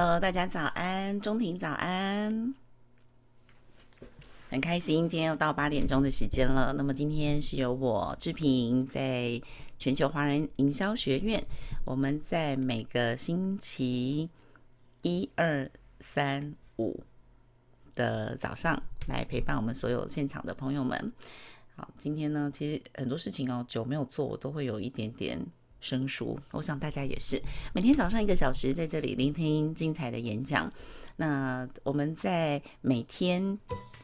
Hello，大家早安，中庭早安，很开心，今天又到八点钟的时间了。那么今天是由我志平在全球华人营销学院，我们在每个星期一、二、三、五的早上来陪伴我们所有现场的朋友们。好，今天呢，其实很多事情哦，久没有做，我都会有一点点。生疏，我想大家也是每天早上一个小时在这里聆听精彩的演讲。那我们在每天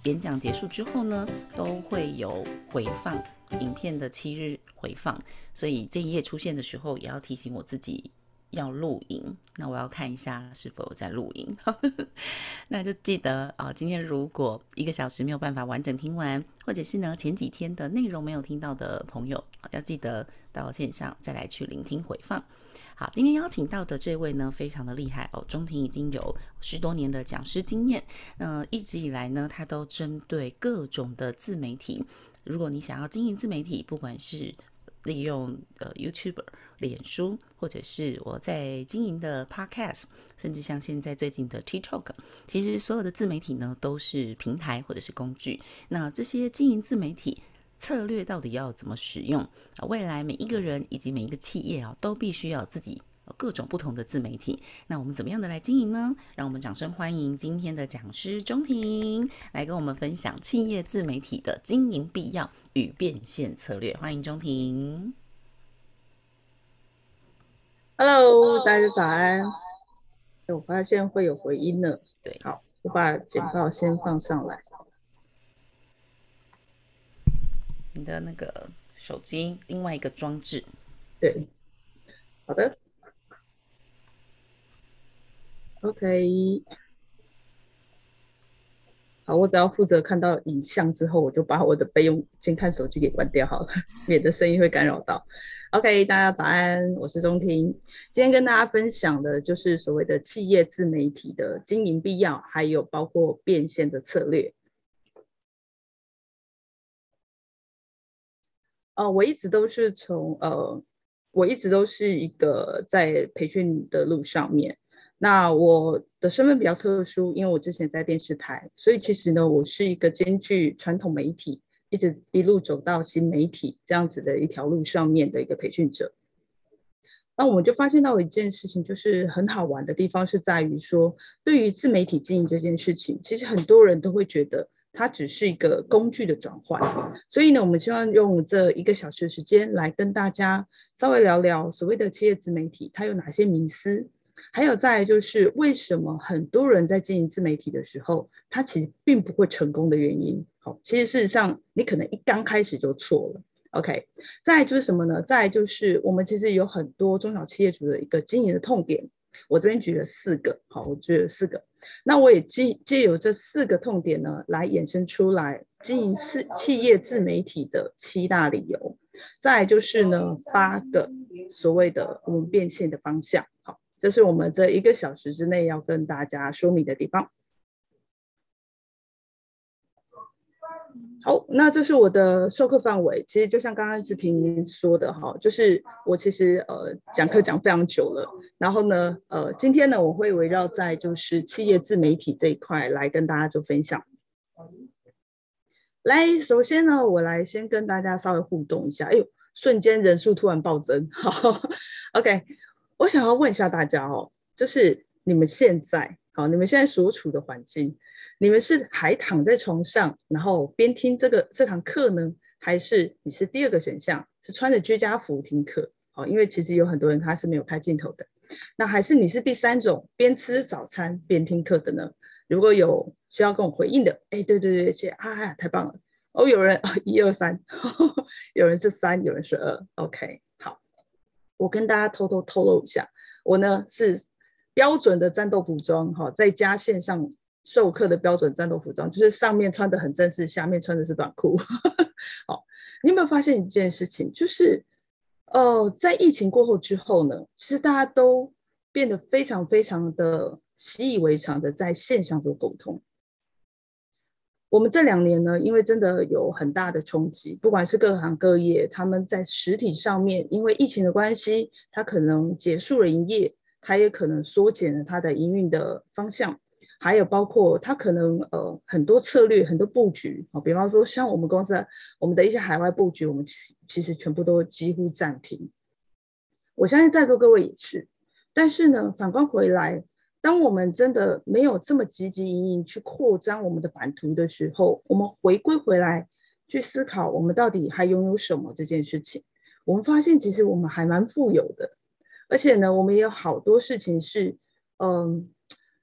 演讲结束之后呢，都会有回放影片的七日回放，所以这一页出现的时候，也要提醒我自己。要录影，那我要看一下是否有在录影。那就记得啊，今天如果一个小时没有办法完整听完，或者是呢前几天的内容没有听到的朋友，要记得到线上再来去聆听回放。好，今天邀请到的这位呢，非常的厉害哦，中庭已经有十多年的讲师经验。那一直以来呢，他都针对各种的自媒体。如果你想要经营自媒体，不管是利用呃 YouTube、脸书，或者是我在经营的 Podcast，甚至像现在最近的 TikTok，其实所有的自媒体呢都是平台或者是工具。那这些经营自媒体策略到底要怎么使用？啊未来每一个人以及每一个企业啊，都必须要自己。各种不同的自媒体，那我们怎么样的来经营呢？让我们掌声欢迎今天的讲师中庭来跟我们分享企业自媒体的经营必要与变现策略。欢迎中庭。Hello，大家早安。我发现会有回音了。对，好，我把简报先放上来。你的那个手机另外一个装置。对，好的。OK，好，我只要负责看到影像之后，我就把我的备用先看手机给关掉好了，免得声音会干扰到。OK，大家早安，我是钟婷，今天跟大家分享的就是所谓的企业自媒体的经营必要，还有包括变现的策略。哦，我一直都是从呃，我一直都是一个在培训的路上面。那我的身份比较特殊，因为我之前在电视台，所以其实呢，我是一个兼具传统媒体，一直一路走到新媒体这样子的一条路上面的一个培训者。那我们就发现到一件事情，就是很好玩的地方是在于说，对于自媒体经营这件事情，其实很多人都会觉得它只是一个工具的转换。所以呢，我们希望用这一个小时的时间来跟大家稍微聊聊所谓的企业自媒体，它有哪些迷思。还有再就是为什么很多人在经营自媒体的时候，他其实并不会成功的原因。好，其实事实上你可能一刚开始就错了。OK，再就是什么呢？再就是我们其实有很多中小企业主的一个经营的痛点，我这边举了四个。好，我举了四个。那我也借借由这四个痛点呢，来衍生出来经营自企业自媒体的七大理由。再就是呢，八个所谓的我们变现的方向。这是我们这一个小时之内要跟大家说明的地方。好，那这是我的授课范围。其实就像刚刚志平说的哈，就是我其实呃讲课讲非常久了。然后呢，呃，今天呢我会围绕在就是企业自媒体这一块来跟大家做分享。来，首先呢，我来先跟大家稍微互动一下。哎呦，瞬间人数突然暴增。好，OK。我想要问一下大家哦，就是你们现在好，你们现在所处的环境，你们是还躺在床上，然后边听这个这堂课呢，还是你是第二个选项，是穿着居家服听课？好，因为其实有很多人他是没有开镜头的。那还是你是第三种，边吃早餐边听课的呢？如果有需要跟我回应的，哎，对对对，谢谢啊，太棒了！哦，有人啊，一二三，有人是三，有人是二，OK。我跟大家偷偷透露一下，我呢是标准的战斗服装，哈，在家线上授课的标准战斗服装，就是上面穿的很正式，下面穿的是短裤。好，你有没有发现一件事情？就是，呃，在疫情过后之后呢，其实大家都变得非常非常的习以为常的在线上做沟通。我们这两年呢，因为真的有很大的冲击，不管是各行各业，他们在实体上面，因为疫情的关系，他可能结束了营业，它也可能缩减了它的营运的方向，还有包括它可能呃很多策略、很多布局啊，比方说像我们公司我们的一些海外布局，我们其实全部都几乎暂停。我相信在座各位也是，但是呢，反观回来，当我们真的没有这么积极营营去扩张我们的版图的时候，我们回归回来去思考，我们到底还拥有什么这件事情，我们发现其实我们还蛮富有的。而且呢，我们也有好多事情是，嗯，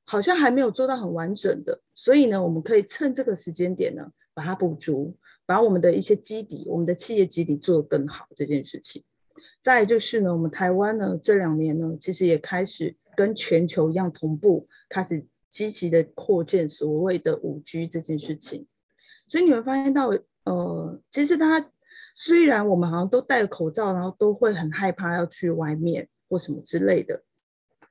好像还没有做到很完整的，所以呢，我们可以趁这个时间点呢，把它补足，把我们的一些基底，我们的企业基底做得更好这件事情。再就是呢，我们台湾呢这两年呢，其实也开始跟全球一样同步，开始积极的扩建所谓的五 G 这件事情。所以你会发现到，呃，其实大家虽然我们好像都戴着口罩，然后都会很害怕要去外面。或什么之类的，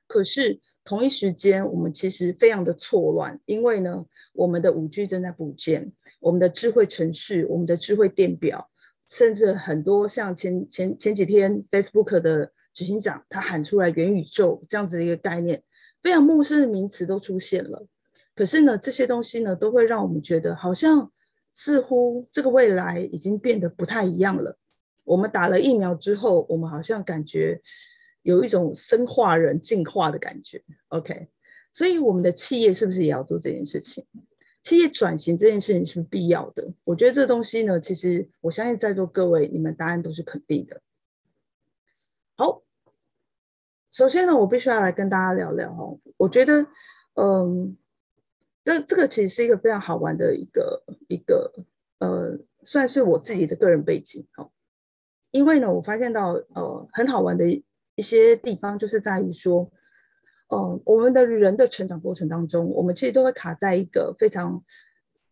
可是同一时间，我们其实非常的错乱，因为呢，我们的五 G 正在补建，我们的智慧城市，我们的智慧电表，甚至很多像前前前几天 Facebook 的执行长他喊出来元宇宙这样子的一个概念，非常陌生的名词都出现了。可是呢，这些东西呢，都会让我们觉得好像似乎这个未来已经变得不太一样了。我们打了疫苗之后，我们好像感觉。有一种生化人进化的感觉，OK，所以我们的企业是不是也要做这件事情？企业转型这件事情是不是必要的？我觉得这东西呢，其实我相信在座各位，你们答案都是肯定的。好，首先呢，我必须要来跟大家聊聊哦，我觉得，嗯，这这个其实是一个非常好玩的一个一个，呃，算是我自己的个人背景哦，因为呢，我发现到呃很好玩的。一些地方就是在于说，呃，我们的人的成长过程当中，我们其实都会卡在一个非常，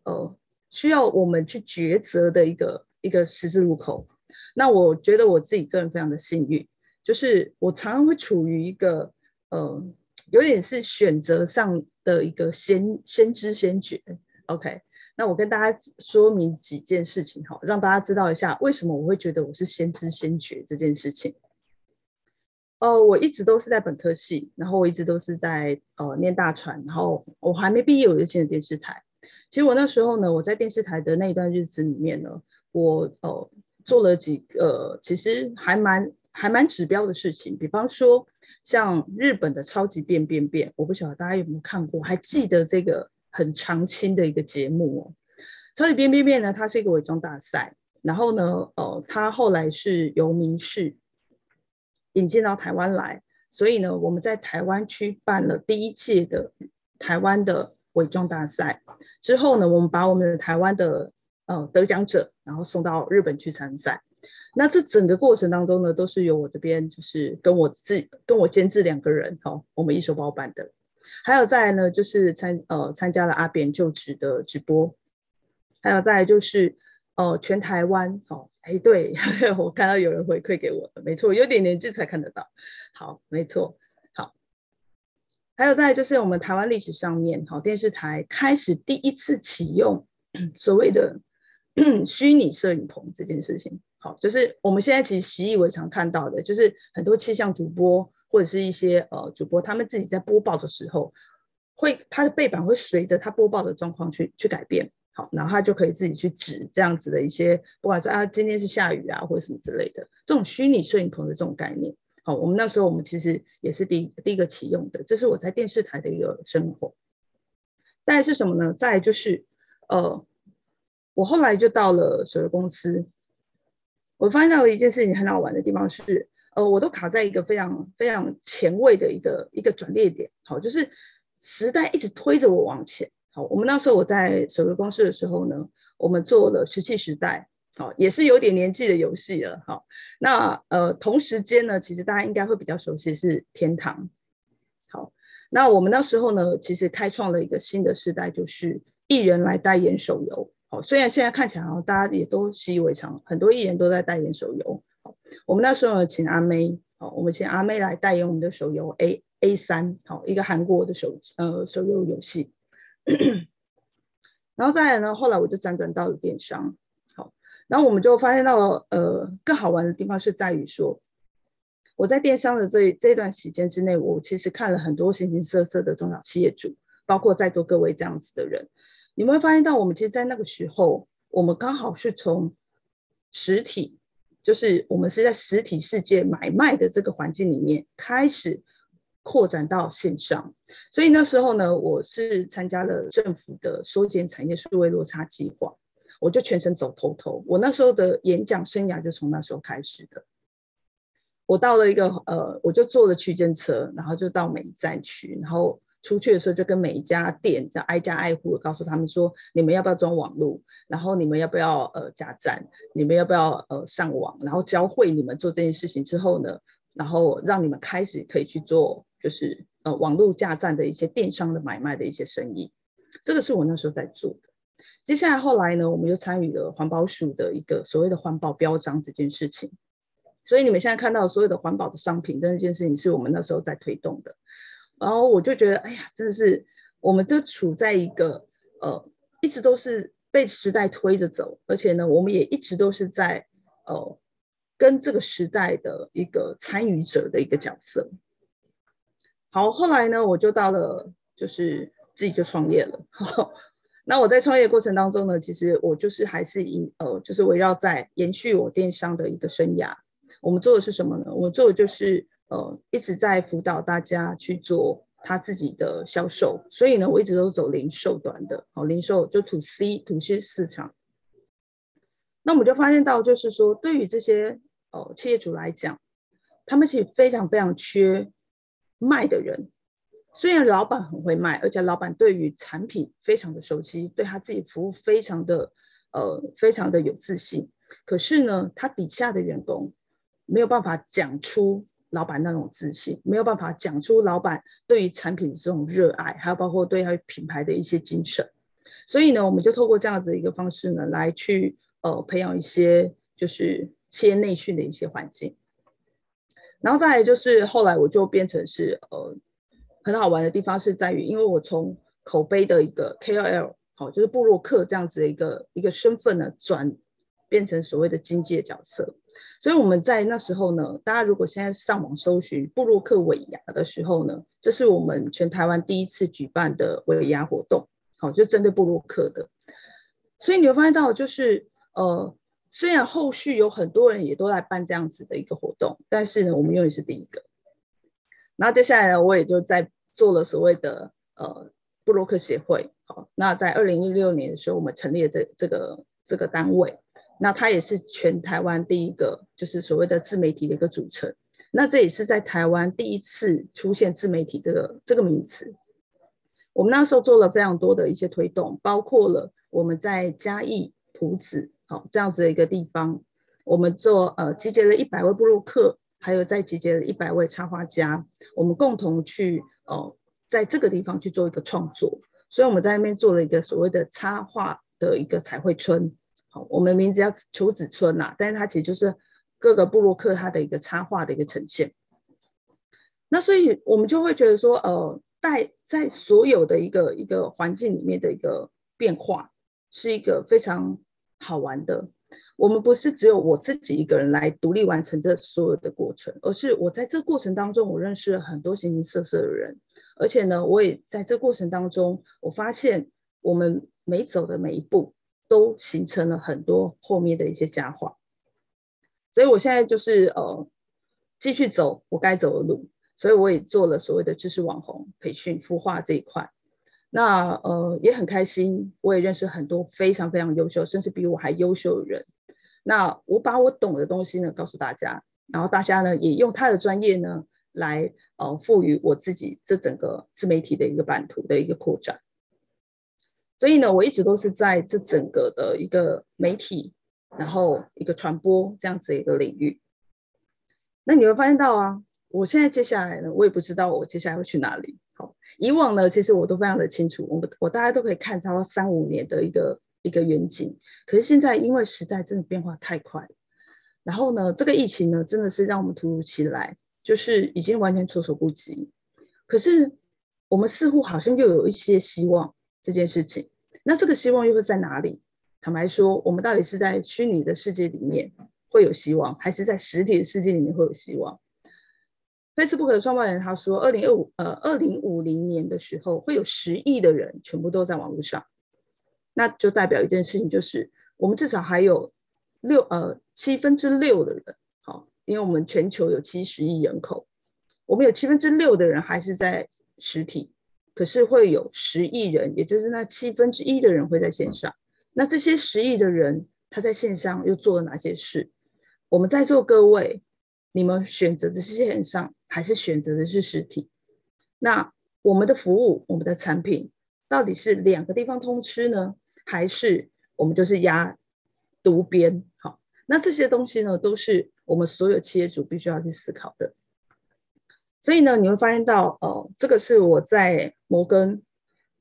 呃，需要我们去抉择的一个一个十字路口。那我觉得我自己个人非常的幸运，就是我常常会处于一个，呃，有点是选择上的一个先先知先觉。OK，那我跟大家说明几件事情哈，让大家知道一下为什么我会觉得我是先知先觉这件事情。呃，我一直都是在本科系，然后我一直都是在呃念大传，然后我还没毕业我就进了电视台。其实我那时候呢，我在电视台的那一段日子里面呢，我呃做了几个、其实还蛮还蛮指标的事情，比方说像日本的超级变变变，我不晓得大家有没有看过，还记得这个很长青的一个节目哦。超级变变变呢，它是一个伪装大赛，然后呢，呃，它后来是由民视。引进到台湾来，所以呢，我们在台湾区办了第一届的台湾的伪装大赛。之后呢，我们把我们的台湾的呃得奖者，然后送到日本去参赛。那这整个过程当中呢，都是由我这边就是跟我自跟我监制两个人，哦，我们一手包办的。还有再来呢，就是参呃参加了阿扁就职的直播，还有再来就是呃全台湾哦。哎，对，我看到有人回馈给我的，没错，有点年纪才看得到。好，没错，好。还有再来就是我们台湾历史上面，好，电视台开始第一次启用 所谓的 虚拟摄影棚这件事情。好，就是我们现在其实习以为常看到的，就是很多气象主播或者是一些呃主播，他们自己在播报的时候，会他的背板会随着他播报的状况去去改变。好，然后他就可以自己去指这样子的一些，不管是啊，今天是下雨啊，或者什么之类的，这种虚拟摄影棚的这种概念。好，我们那时候我们其实也是第一第一个启用的，这是我在电视台的一个生活。再来是什么呢？再来就是，呃，我后来就到了手游公司，我发现到一件事情很好玩的地方是，呃，我都卡在一个非常非常前卫的一个一个转捩点。好，就是时代一直推着我往前。好，我们那时候我在手游公司的时候呢，我们做了《石器时代》，好，也是有点年纪的游戏了。好，那呃同时间呢，其实大家应该会比较熟悉是《天堂》。好，那我们那时候呢，其实开创了一个新的时代，就是艺人来代言手游。好，虽然现在看起来啊，大家也都习以为常，很多艺人都在代言手游。好，我们那时候，请阿妹，好，我们请阿妹来代言我们的手游 A A 三，好，一个韩国的手呃手游游戏。然后再来呢，后来我就辗转到了电商，好，然后我们就发现到，呃，更好玩的地方是在于说，我在电商的这这段时间之内，我其实看了很多形形色色的中小企业主，包括在座各位这样子的人，你们会发现到，我们其实，在那个时候，我们刚好是从实体，就是我们是在实体世界买卖的这个环境里面开始扩展到线上，所以那时候呢，我是参加了政府的缩减产业数位落差计划。我就全程走头头，我那时候的演讲生涯就从那时候开始的。我到了一个呃，我就坐了区间车，然后就到每一站去，然后出去的时候就跟每一家店，就挨家挨户的告诉他们说，你们要不要装网络？然后你们要不要呃加站？你们要不要呃上网？然后教会你们做这件事情之后呢，然后让你们开始可以去做，就是呃网络加站的一些电商的买卖的一些生意。这个是我那时候在做的。接下来后来呢，我们又参与了环保署的一个所谓的环保标章这件事情，所以你们现在看到所有的环保的商品，这件事情是我们那时候在推动的。然后我就觉得，哎呀，真的是，我们就处在一个呃，一直都是被时代推着走，而且呢，我们也一直都是在呃，跟这个时代的一个参与者的一个角色。好，后来呢，我就到了，就是自己就创业了。那我在创业过程当中呢，其实我就是还是以呃，就是围绕在延续我电商的一个生涯。我们做的是什么呢？我做的就是呃，一直在辅导大家去做他自己的销售。所以呢，我一直都走零售端的，好，零售就 to C to C 市场。那我们就发现到，就是说，对于这些呃企业主来讲，他们其实非常非常缺卖的人。虽然老板很会卖，而且老板对于产品非常的熟悉，对他自己服务非常的呃非常的有自信，可是呢，他底下的员工没有办法讲出老板那种自信，没有办法讲出老板对于产品的这种热爱，还有包括对他品牌的一些精神。所以呢，我们就透过这样子一个方式呢，来去呃培养一些就是企业内训的一些环境。然后再来就是后来我就变成是呃。很好玩的地方是在于，因为我从口碑的一个 KOL，好，就是布洛克这样子的一个一个身份呢，转变成所谓的经济的角色。所以我们在那时候呢，大家如果现在上网搜寻部落客尾牙的时候呢，这是我们全台湾第一次举办的尾牙活动，好，就针对部落客的。所以你会发现到，就是呃，虽然后续有很多人也都来办这样子的一个活动，但是呢，我们永远是第一个。然后接下来呢，我也就在做了所谓的呃部落客协会。好，那在二零一六年的时候，我们成立了这这个这个单位。那它也是全台湾第一个就是所谓的自媒体的一个组成。那这也是在台湾第一次出现自媒体这个这个名词。我们那时候做了非常多的一些推动，包括了我们在嘉义朴子好这样子的一个地方，我们做呃集结了一百位部落客。还有在集结了一百位插画家，我们共同去呃，在这个地方去做一个创作，所以我们在那边做了一个所谓的插画的一个彩绘村，好，我们名字叫求子村呐、但是它其实就是各个部落客它的一个插画的一个呈现。那所以我们就会觉得说，呃，在在所有的一个一个环境里面的一个变化，是一个非常好玩的。我们不是只有我自己一个人来独立完成这所有的过程，而是我在这过程当中，我认识了很多形形色色的人，而且呢，我也在这过程当中，我发现我们每走的每一步都形成了很多后面的一些佳话。所以我现在就是呃，继续走我该走的路，所以我也做了所谓的知识网红培训孵化这一块。那呃也很开心，我也认识很多非常非常优秀，甚至比我还优秀的人。那我把我懂的东西呢告诉大家，然后大家呢也用他的专业呢来呃赋予我自己这整个自媒体的一个版图的一个扩展。所以呢，我一直都是在这整个的一个媒体，然后一个传播这样子一个领域。那你会发现到啊，我现在接下来呢，我也不知道我接下来会去哪里。好，以往呢，其实我都非常的清楚，我我大家都可以看到三五年的一个。一个远景，可是现在因为时代真的变化太快，然后呢，这个疫情呢真的是让我们突如其来，就是已经完全措手不及。可是我们似乎好像又有一些希望这件事情，那这个希望又会在哪里？坦白说，我们到底是在虚拟的世界里面会有希望，还是在实体的世界里面会有希望？Facebook 的创办人他说，二零二五呃二零五零年的时候，会有十亿的人全部都在网络上，那就代表一件事情，就是我们至少还有六呃七分之六的人，好，因为我们全球有七十亿人口，我们有七分之六的人还是在实体，可是会有十亿人，也就是那七分之一的人会在线上。那这些十亿的人他在线上又做了哪些事？我们在座各位，你们选择的是线上，还是选择的是实体？那我们的服务、我们的产品，到底是两个地方通吃呢，还是我们就是压独边？好，那这些东西呢，都是我们所有企业主必须要去思考的。所以呢，你会发现到，呃，这个是我在摩根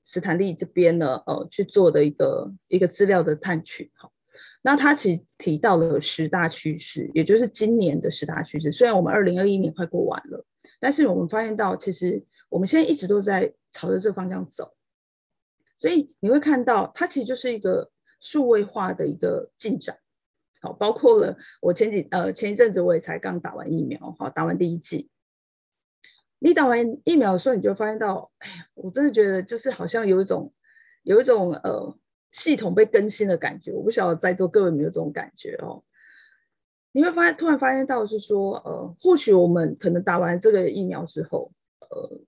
史坦利这边呢，呃，去做的一个一个资料的探取，好。那他其实提到了十大趋势，也就是今年的十大趋势。虽然我们二零二一年快过完了，但是我们发现到，其实我们现在一直都在朝着这个方向走。所以你会看到，它其实就是一个数位化的一个进展。好，包括了我前几呃前一阵子我也才刚打完疫苗，好，打完第一剂。你打完疫苗的时候，你就发现到，哎呀，我真的觉得就是好像有一种有一种呃。系统被更新的感觉，我不晓得在座各位有没有这种感觉哦。你会发现，突然发现到是说，呃，或许我们可能打完这个疫苗之后，呃，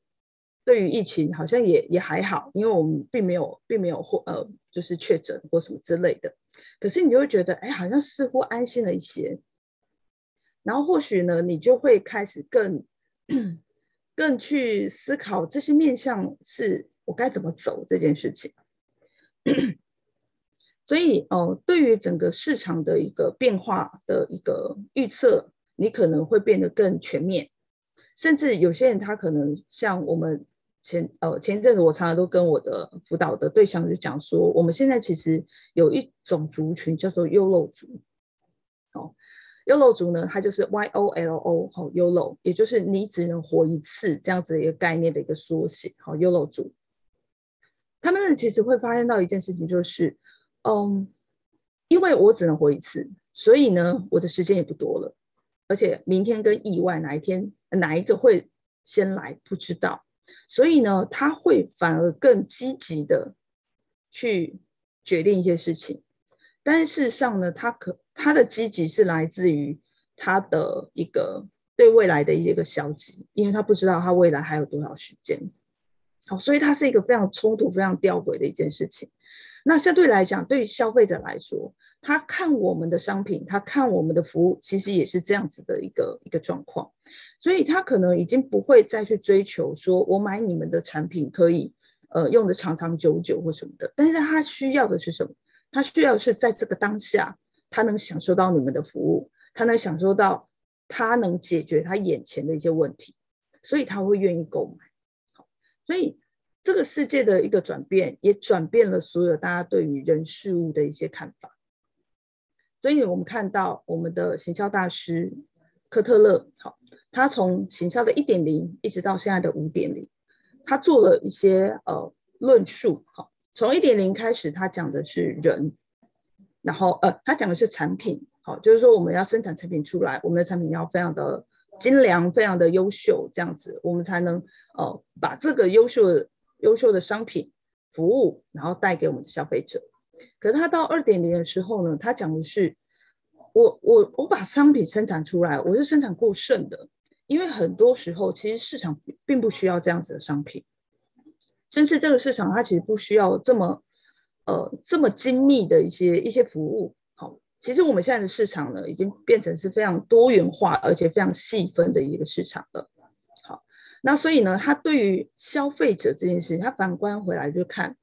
对于疫情好像也也还好，因为我们并没有并没有或呃就是确诊或什么之类的。可是你就会觉得，哎，好像似乎安心了一些。然后或许呢，你就会开始更更去思考这些面向是我该怎么走这件事情。所以，哦，对于整个市场的一个变化的一个预测，你可能会变得更全面。甚至有些人他可能像我们前呃前一阵子，我常常都跟我的辅导的对象就讲说，我们现在其实有一种族群叫做优漏族。，YOLO 族呢，它就是 Y O L O 好 YOLO，也就是你只能活一次这样子的一个概念的一个缩写。好，YOLO 族，他们其实会发现到一件事情就是。嗯，因为我只能活一次，所以呢，我的时间也不多了，而且明天跟意外哪一天哪一个会先来不知道，所以呢，他会反而更积极的去决定一些事情，但是事实上呢，他可他的积极是来自于他的一个对未来的一个消极，因为他不知道他未来还有多少时间，好，所以他是一个非常冲突、非常吊诡的一件事情。那相对来讲，对于消费者来说，他看我们的商品，他看我们的服务，其实也是这样子的一个一个状况，所以他可能已经不会再去追求说，我买你们的产品可以呃用的长长久久或什么的，但是他需要的是什么？他需要是在这个当下，他能享受到你们的服务，他能享受到他能解决他眼前的一些问题，所以他会愿意购买。好，所以。这个世界的一个转变，也转变了所有大家对于人事物的一些看法。所以，我们看到我们的行销大师科特勒，好，他从行销的一点零一直到现在的五点零，他做了一些呃论述。好，从一点零开始，他讲的是人，然后呃，他讲的是产品。好，就是说我们要生产产品出来，我们的产品要非常的精良，非常的优秀，这样子我们才能呃把这个优秀的。优秀的商品、服务，然后带给我们的消费者。可是他到二点零的时候呢，他讲的是，我我我把商品生产出来，我是生产过剩的，因为很多时候其实市场并不需要这样子的商品，甚至这个市场它其实不需要这么呃这么精密的一些一些服务。好，其实我们现在的市场呢，已经变成是非常多元化而且非常细分的一个市场了。好那所以呢，他对于消费者这件事情，他反观回来就看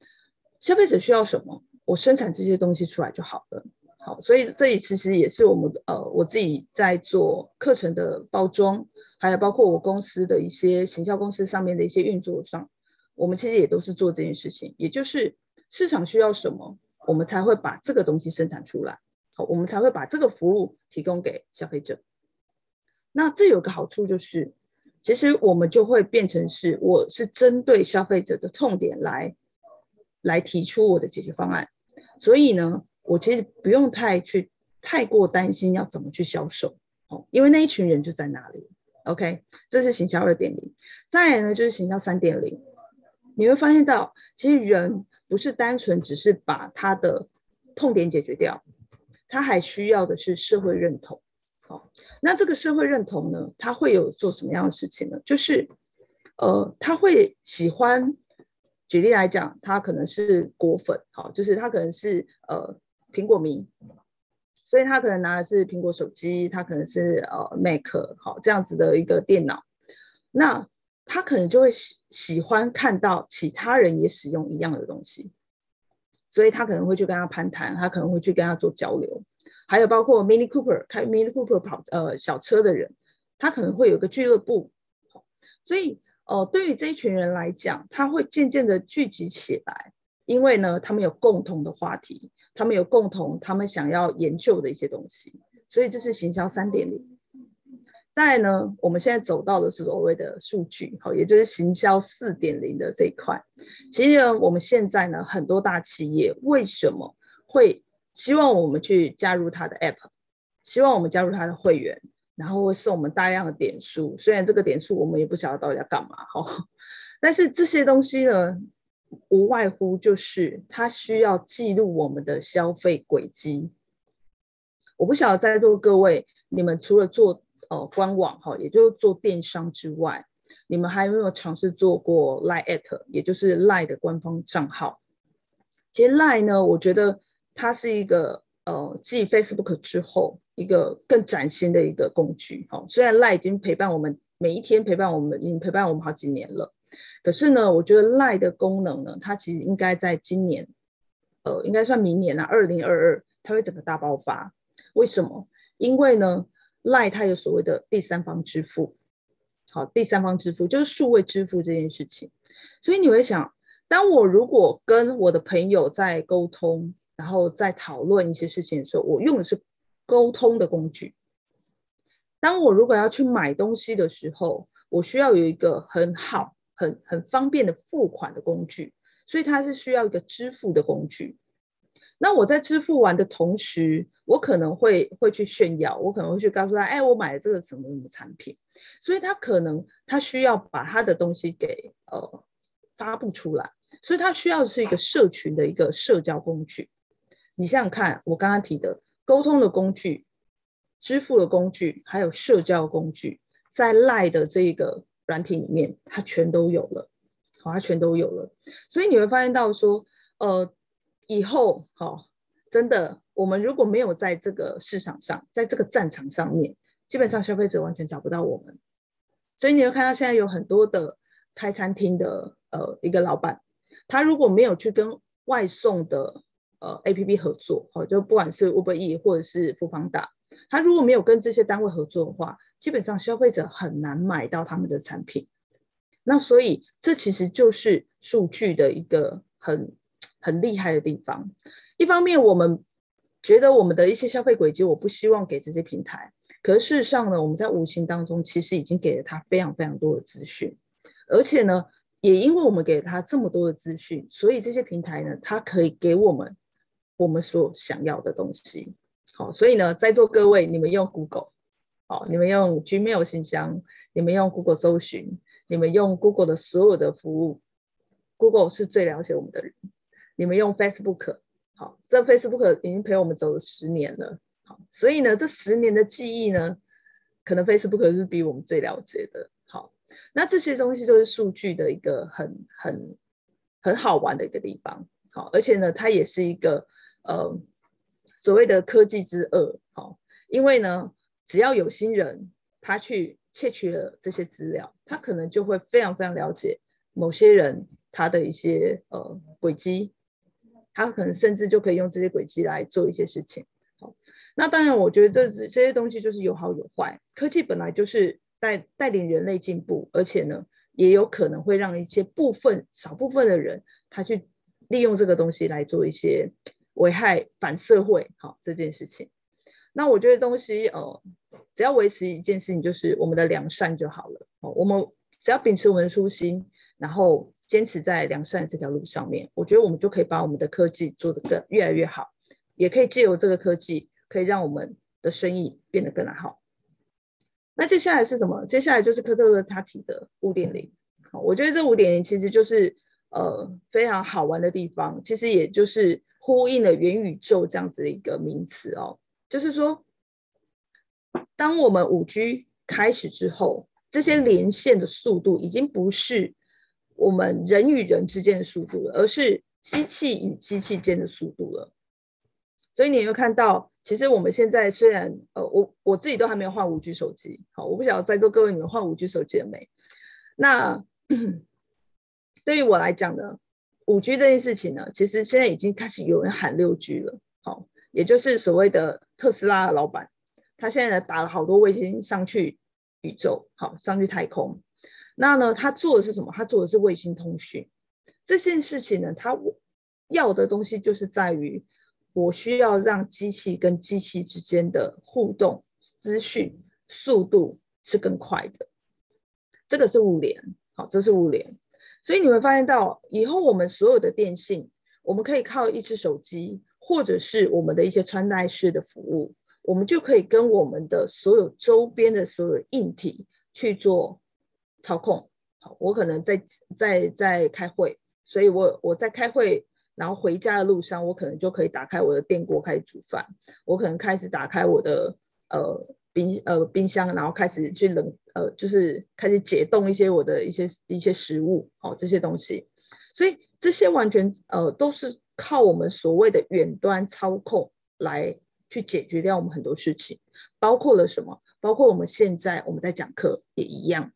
消费者需要什么，我生产这些东西出来就好了。好，所以这里其实也是我们呃我自己在做课程的包装，还有包括我公司的一些行销公司上面的一些运作上，我们其实也都是做这件事情，也就是市场需要什么，我们才会把这个东西生产出来，好，我们才会把这个服务提供给消费者。那这有个好处就是。其实我们就会变成是，我是针对消费者的痛点来来提出我的解决方案，所以呢，我其实不用太去太过担心要怎么去销售，哦，因为那一群人就在那里，OK，这是行销二点零。再来呢，就是行销三点零。你会发现到，其实人不是单纯只是把他的痛点解决掉，他还需要的是社会认同。好，那这个社会认同呢，他会有做什么样的事情呢？就是，呃，他会喜欢，举例来讲，他可能是果粉，好，就是他可能是呃苹果迷。所以他可能拿的是苹果手机，他可能是呃 Mac 好这样子的一个电脑，那他可能就会喜喜欢看到其他人也使用一样的东西，所以他可能会去跟他攀谈，他可能会去跟他做交流，还有包括 Mini Cooper 开 Mini Cooper 跑呃小车的人，他可能会有个俱乐部，所以呃对于这一群人来讲，他会渐渐的聚集起来，因为呢他们有共同的话题。他们有共同，他们想要研究的一些东西，所以这是行销三点零。再来呢，我们现在走到的是所谓的数据，好，也就是行销四点零的这一块。其实呢，我们现在呢，很多大企业为什么会希望我们去加入他的 App，希望我们加入他的会员，然后会送我们大量的点数。虽然这个点数我们也不晓得到底要干嘛，哈，但是这些东西呢，无外乎就是它需要记录我们的消费轨迹。我不晓得在座各位，你们除了做呃官网哈，也就是做电商之外，你们还有没有尝试做过 Line@ 也就是 Line 的官方账号？其实 Line 呢，我觉得它是一个呃继 Facebook 之后一个更崭新的一个工具。哈，虽然 Line 已经陪伴我们每一天，陪伴我们已经陪伴我们好几年了。可是呢，我觉得 Line 的功能呢，它其实应该在今年，呃，应该算明年啊，二零二二，它会整个大爆发。为什么？因为呢，Line 它有所谓的第三方支付，好，第三方支付就是数位支付这件事情。所以你会想，当我如果跟我的朋友在沟通，然后在讨论一些事情的时候，我用的是沟通的工具。当我如果要去买东西的时候，我需要有一个很好。很很方便的付款的工具，所以它是需要一个支付的工具。那我在支付完的同时，我可能会会去炫耀，我可能会去告诉他，哎，我买了这个什么什么产品。所以他可能他需要把他的东西给呃发布出来，所以他需要是一个社群的一个社交工具。你想想看，我刚刚提的沟通的工具、支付的工具，还有社交工具，在 Line 的这个。软体里面，它全都有了，好，它全都有了，所以你会发现到说，呃，以后，好，真的，我们如果没有在这个市场上，在这个战场上面，基本上消费者完全找不到我们。所以你会看到现在有很多的开餐厅的，呃，一个老板，他如果没有去跟外送的，呃，APP 合作，好，就不管是 Uber E 或者是 Foodpanda。他如果没有跟这些单位合作的话，基本上消费者很难买到他们的产品。那所以这其实就是数据的一个很很厉害的地方。一方面，我们觉得我们的一些消费轨迹，我不希望给这些平台。可是事实上呢，我们在无形当中其实已经给了他非常非常多的资讯，而且呢，也因为我们给了他这么多的资讯，所以这些平台呢，它可以给我们我们所想要的东西。好，所以呢，在座各位，你们用 Google，好，你们用 Gmail 信箱，你们用 Google 搜寻，你们用 Google 的所有的服务，Google 是最了解我们的人。你们用 Facebook，好，这 Facebook 已经陪我们走了十年了，好，所以呢，这十年的记忆呢，可能 Facebook 是比我们最了解的。好，那这些东西都是数据的一个很很很好玩的一个地方。好，而且呢，它也是一个呃。所谓的科技之恶，好，因为呢，只要有心人他去窃取了这些资料，他可能就会非常非常了解某些人他的一些呃轨迹，他可能甚至就可以用这些轨迹来做一些事情。好，那当然，我觉得这这些东西就是有好有坏。科技本来就是带带领人类进步，而且呢，也有可能会让一些部分少部分的人他去利用这个东西来做一些。危害反社会，好这件事情，那我觉得东西，呃，只要维持一件事情，就是我们的良善就好了。哦，我们只要秉持我们的初心，然后坚持在良善这条路上面，我觉得我们就可以把我们的科技做得更越来越好，也可以借由这个科技，可以让我们的生意变得更好。那接下来是什么？接下来就是科特勒他提的五点零。好，我觉得这五点零其实就是呃非常好玩的地方，其实也就是呼应了元宇宙这样子的一个名词哦。就是说，当我们五 G 开始之后，这些连线的速度已经不是我们人与人之间的速度了，而是机器与机器间的速度了。所以你会看到，其实我们现在虽然呃，我我自己都还没有换五 G 手机，好，我不晓得在座各位你们换五 G 手机了没？那 对于我来讲呢，五 G 这件事情呢，其实现在已经开始有人喊六 G 了，好，也就是所谓的特斯拉的老板，他现在打了好多卫星上去宇宙，好，上去太空。那呢，他做的是什么？他做的是卫星通讯。这件事情呢，他要的东西就是在于，我需要让机器跟机器之间的互动、资讯速度是更快的。这个是物联，好，这是物联，所以你会发现到以后我们所有的电信，我们可以靠一支手机，或者是我们的一些穿戴式的服务，我们就可以跟我们的所有周边的所有硬体去做操控。好，我可能在在在开会，所以我我在开会，然后回家的路上，我可能就可以打开我的电锅开始煮饭，我可能开始打开我的呃。冰呃冰箱，然后开始去冷呃，就是开始解冻一些我的一些一些食物哦，这些东西，所以这些完全呃都是靠我们所谓的远端操控来去解决掉我们很多事情，包括了什么？包括我们现在我们在讲课也一样，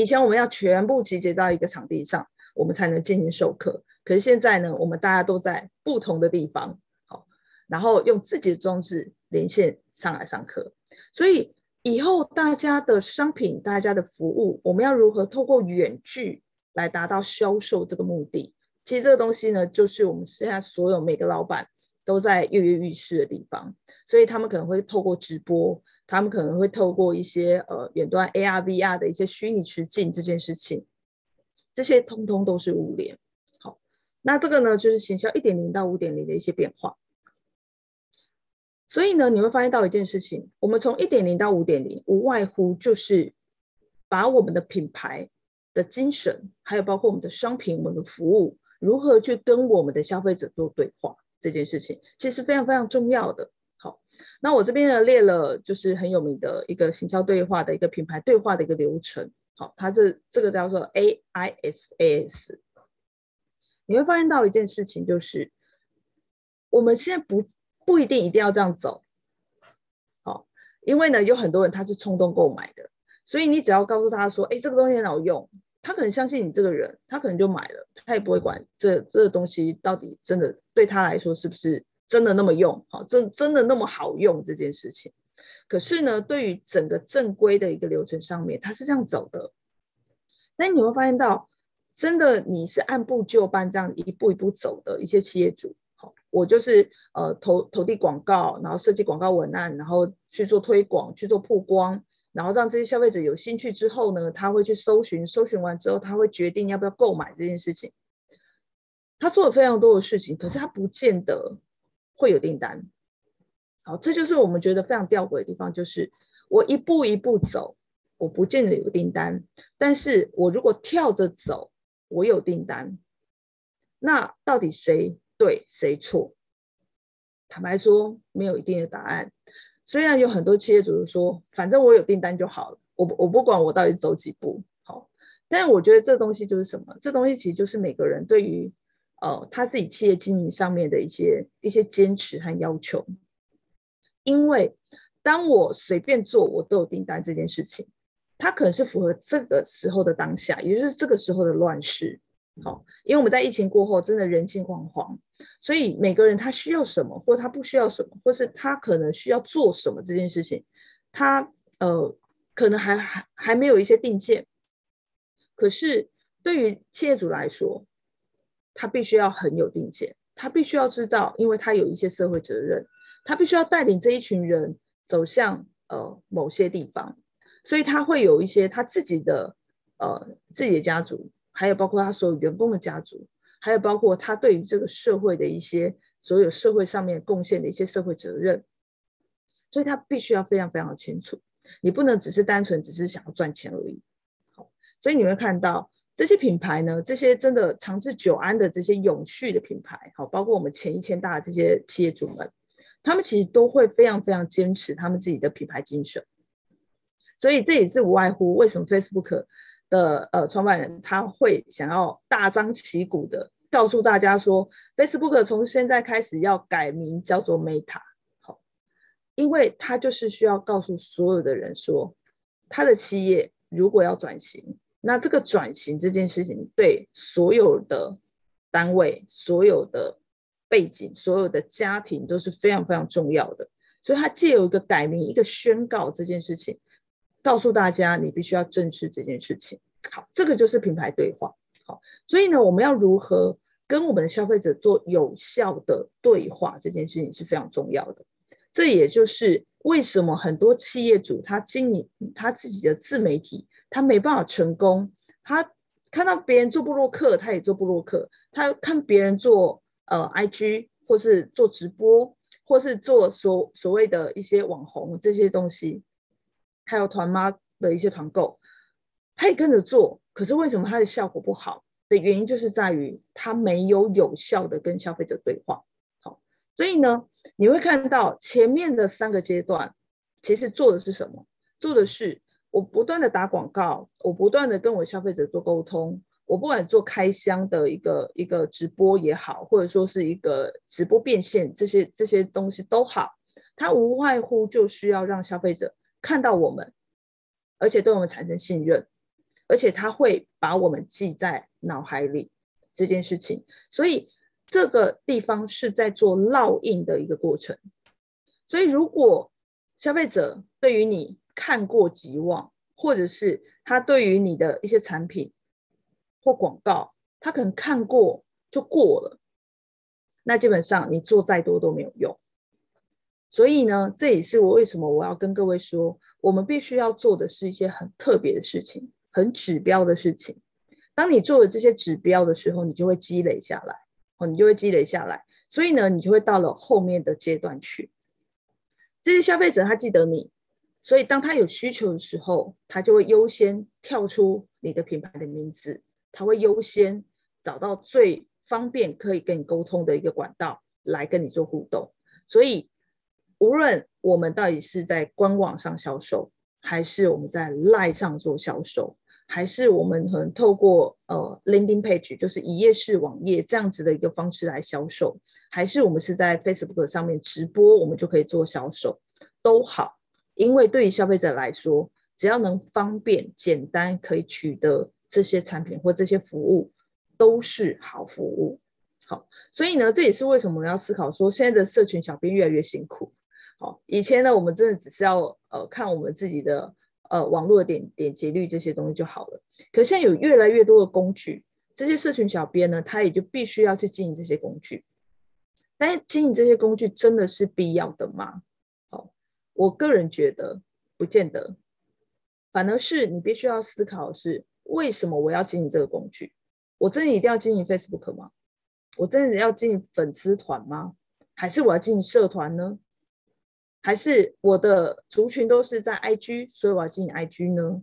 以前我们要全部集结到一个场地上，我们才能进行授课，可是现在呢，我们大家都在不同的地方，好，然后用自己的装置连线上来上课。所以以后大家的商品、大家的服务，我们要如何透过远距来达到销售这个目的？其实这个东西呢，就是我们现在所有每个老板都在跃跃欲试的地方。所以他们可能会透过直播，他们可能会透过一些呃远端 AR、VR 的一些虚拟实境这件事情，这些通通都是物联。好，那这个呢，就是行销一点零到五点零的一些变化。所以呢，你会发现到一件事情，我们从一点零到五点零，无外乎就是把我们的品牌的精神，还有包括我们的商品、我们的服务，如何去跟我们的消费者做对话，这件事情其实非常非常重要的。那我这边呢列了，就是很有名的一个行销对话的一个品牌对话的一个流程。好，它这这个叫做 AISAS。你会发现到一件事情，就是我们现在不。不一定一定要这样走，好，因为呢，有很多人他是冲动购买的，所以你只要告诉他说，哎，这个东西很好用，他可能相信你这个人，他可能就买了，他也不会管这这个东西到底真的对他来说是不是真的那么用，好，真真的那么好用这件事情。可是呢，对于整个正规的一个流程上面，他是这样走的，那你会发现到，真的你是按部就班这样一步一步走的一些企业主。好我就是呃投投递广告，然后设计广告文案，然后去做推广，去做曝光，然后让这些消费者有兴趣之后呢，他会去搜寻，搜寻完之后他会决定要不要购买这件事情。他做了非常多的事情，可是他不见得会有订单。好，这就是我们觉得非常吊诡的地方，就是我一步一步走，我不见得有订单，但是我如果跳着走，我有订单。那到底谁？对谁错？坦白说，没有一定的答案。虽然有很多企业主说，反正我有订单就好了，我我不管我到底走几步好。但我觉得这东西就是什么？这东西其实就是每个人对于呃他自己企业经营上面的一些一些坚持和要求。因为当我随便做，我都有订单这件事情，它可能是符合这个时候的当下，也就是这个时候的乱世。好，因为我们在疫情过后，真的人心惶惶，所以每个人他需要什么，或他不需要什么，或是他可能需要做什么这件事情，他呃可能还还还没有一些定见。可是对于企业主来说，他必须要很有定见，他必须要知道，因为他有一些社会责任，他必须要带领这一群人走向呃某些地方，所以他会有一些他自己的呃自己的家族。还有包括他所有员工的家族，还有包括他对于这个社会的一些所有社会上面贡献的一些社会责任，所以他必须要非常非常清楚。你不能只是单纯只是想要赚钱而已。好，所以你会看到这些品牌呢，这些真的长治久安的这些永续的品牌，好，包括我们前一千大的这些企业主们，他们其实都会非常非常坚持他们自己的品牌精神。所以这也是无外乎为什么 Facebook 的呃创办人他会想要大张旗鼓的告诉大家说，Facebook 从现在开始要改名叫做 Meta 好。因为他就是需要告诉所有的人说，他的企业如果要转型，那这个转型这件事情对所有的单位、所有的背景、所有的家庭都是非常非常重要的。所以他借有一个改名、一个宣告这件事情，告诉大家你必须要正视这件事情。好，这个就是品牌对话。好，所以呢，我们要如何跟我们的消费者做有效的对话，这件事情是非常重要的。这也就是为什么很多企业主他经营他自己的自媒体，他没办法成功。他看到别人做部落客，他也做部落客；他看别人做呃 IG 或是做直播，或是做所所谓的一些网红这些东西，还有团妈的一些团购，他也跟着做。可是为什么他的效果不好？的原因就是在于他没有有效的跟消费者对话。好所以呢，你会看到前面的三个阶段，其实做的是什么？做的是我不断的打广告，我不断的跟我消费者做沟通，我不管做开箱的一个一个直播也好，或者说是一个直播变现这些这些东西都好，它无外乎就需要让消费者看到我们，而且对我们产生信任，而且他会把我们记在脑海里这件事情，所以。这个地方是在做烙印的一个过程，所以如果消费者对于你看过即忘，或者是他对于你的一些产品或广告，他可能看过就过了，那基本上你做再多都没有用。所以呢，这也是我为什么我要跟各位说，我们必须要做的是一些很特别的事情，很指标的事情。当你做了这些指标的时候，你就会积累下来哦。你就会积累下来，所以呢，你就会到了后面的阶段去。这些消费者他记得你，所以当他有需求的时候，他就会优先跳出你的品牌的名字，他会优先找到最方便可以跟你沟通的一个管道来跟你做互动。所以，无论我们到底是在官网上销售，还是我们在 LINE 上做销售。还是我们可能透过呃 landing page，就是一页式网页这样子的一个方式来销售，还是我们是在 Facebook 上面直播，我们就可以做销售，都好。因为对于消费者来说，只要能方便、简单可以取得这些产品或这些服务，都是好服务。好，所以呢，这也是为什么我们要思考说，现在的社群小编越来越辛苦。好，以前呢，我们真的只是要呃看我们自己的。呃，网络点点击率这些东西就好了。可现在有越来越多的工具，这些社群小编呢，他也就必须要去经营这些工具。但是经营这些工具真的是必要的吗？我个人觉得不见得。反而是你必须要思考的是，为什么我要经营这个工具？我真的一定要经营 Facebook 吗？我真的要进粉丝团吗？还是我要进社团呢？还是我的族群都是在 IG，所以我要经营 IG 呢？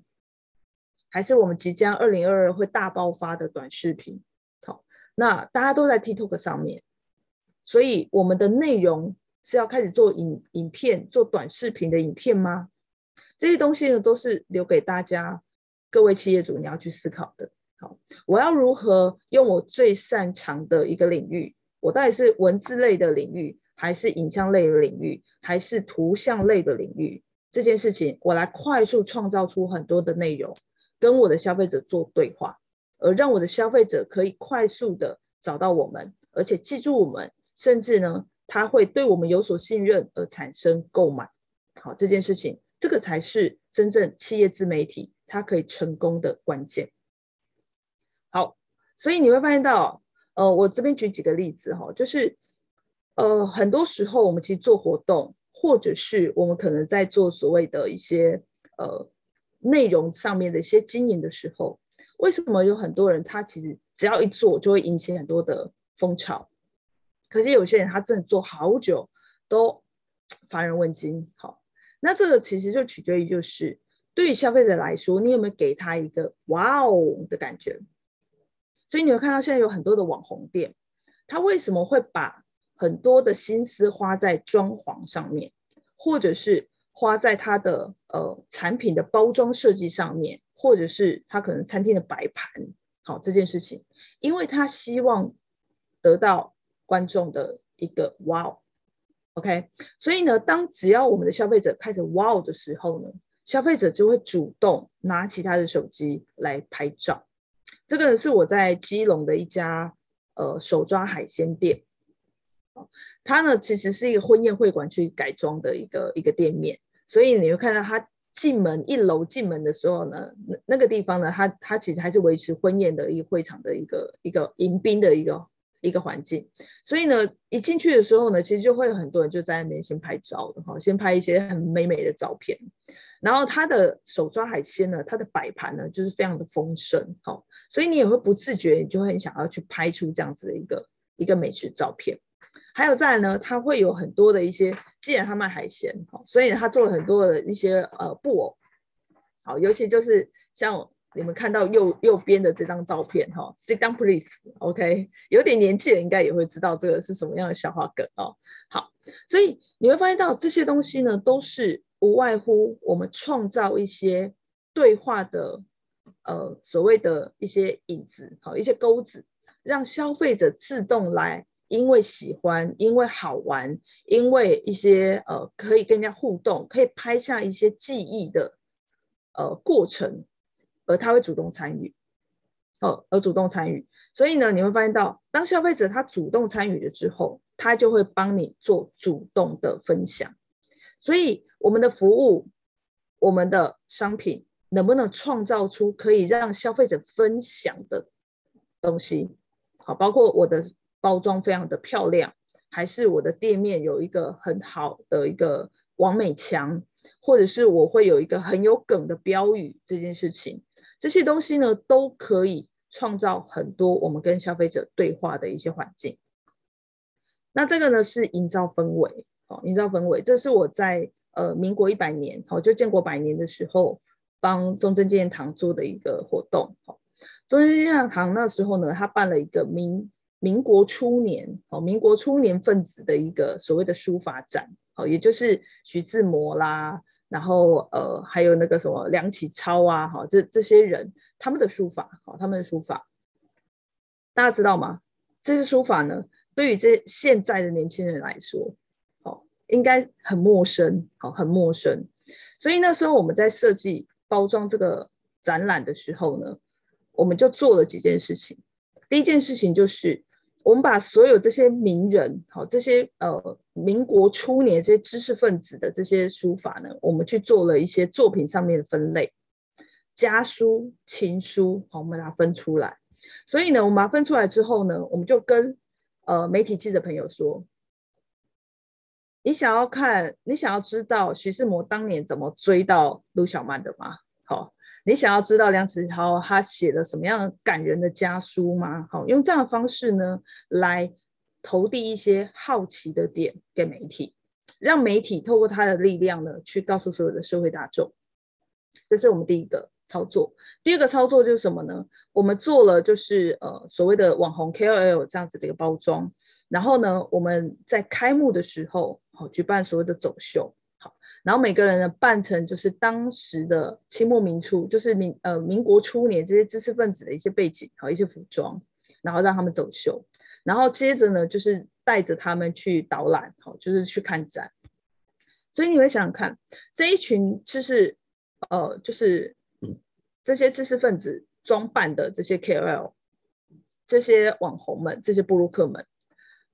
还是我们即将二零二二会大爆发的短视频？好，那大家都在 TikTok 上面，所以我们的内容是要开始做影影片、做短视频的影片吗？这些东西呢，都是留给大家各位企业主你要去思考的。好，我要如何用我最擅长的一个领域？我到底是文字类的领域？还是影像类的领域，还是图像类的领域，这件事情我来快速创造出很多的内容，跟我的消费者做对话，而让我的消费者可以快速的找到我们，而且记住我们，甚至呢，他会对我们有所信任而产生购买。好，这件事情，这个才是真正企业自媒体它可以成功的关键。好，所以你会发现到，呃，我这边举几个例子哈，就是。呃，很多时候我们其实做活动，或者是我们可能在做所谓的一些呃内容上面的一些经营的时候，为什么有很多人他其实只要一做就会引起很多的风潮？可是有些人他真的做好久都乏人问津。好，那这个其实就取决于，就是对于消费者来说，你有没有给他一个哇哦的感觉？所以你会看到现在有很多的网红店，他为什么会把很多的心思花在装潢上面，或者是花在他的呃产品的包装设计上面，或者是他可能餐厅的摆盘，好这件事情，因为他希望得到观众的一个哇哦。OK，所以呢，当只要我们的消费者开始哇哦的时候呢，消费者就会主动拿起他的手机来拍照。这个是我在基隆的一家呃手抓海鲜店，它呢其实是一个婚宴会馆去改装的一个一个店面，所以你会看到它进门一楼进门的时候呢，那那个地方呢，它它其实还是维持婚宴的一个会场的一个一个迎宾的一个。一个环境，所以呢，一进去的时候呢，其实就会有很多人就在那边先拍照的哈，先拍一些很美美的照片。然后他的手抓海鲜呢，它的摆盘呢就是非常的丰盛，哈，所以你也会不自觉，你就会很想要去拍出这样子的一个一个美食照片。还有再来呢，他会有很多的一些，既然他卖海鲜，哈，所以他做了很多的一些呃布偶，好，尤其就是像。你们看到右右边的这张照片哈，Sit down please，OK，有点年纪人应该也会知道这个是什么样的笑话梗哦。好，所以你会发现到这些东西呢，都是无外乎我们创造一些对话的呃所谓的一些影子，好，一些钩子，让消费者自动来，因为喜欢，因为好玩，因为一些呃可以跟人家互动，可以拍下一些记忆的呃过程。而他会主动参与，哦，而主动参与，所以呢，你会发现到，当消费者他主动参与了之后，他就会帮你做主动的分享。所以，我们的服务，我们的商品，能不能创造出可以让消费者分享的东西？好，包括我的包装非常的漂亮，还是我的店面有一个很好的一个网美墙，或者是我会有一个很有梗的标语，这件事情。这些东西呢，都可以创造很多我们跟消费者对话的一些环境。那这个呢，是营造氛围，哦，营造氛围，这是我在呃民国一百年，哦，就建国百年的时候，帮中正纪念堂做的一个活动。哦，中正纪念堂那时候呢，他办了一个民民国初年，哦，民国初年分子的一个所谓的书法展，哦，也就是徐志摩啦。然后呃，还有那个什么梁启超啊，哈，这这些人他们的书法，哈，他们的书法，大家知道吗？这些书法呢，对于这现在的年轻人来说，哦，应该很陌生，好，很陌生。所以那时候我们在设计包装这个展览的时候呢，我们就做了几件事情。第一件事情就是。我们把所有这些名人，好，这些呃民国初年这些知识分子的这些书法呢，我们去做了一些作品上面的分类，家书、情书，好，我们把它分出来。所以呢，我们把它分出来之后呢，我们就跟呃媒体记者朋友说，你想要看，你想要知道徐志摩当年怎么追到陆小曼的吗？好。你想要知道梁启超他写了什么样感人的家书吗？好，用这样的方式呢，来投递一些好奇的点给媒体，让媒体透过他的力量呢，去告诉所有的社会大众。这是我们第一个操作。第二个操作就是什么呢？我们做了就是呃所谓的网红 KOL 这样子的一个包装，然后呢，我们在开幕的时候，好，举办所谓的走秀。然后每个人呢扮成就是当时的清末民初，就是民呃民国初年这些知识分子的一些背景和一些服装，然后让他们走秀，然后接着呢就是带着他们去导览，好，就是去看展。所以你会想想看，这一群知识呃就是这些知识分子装扮的这些 KOL，这些网红们，这些布鲁克们，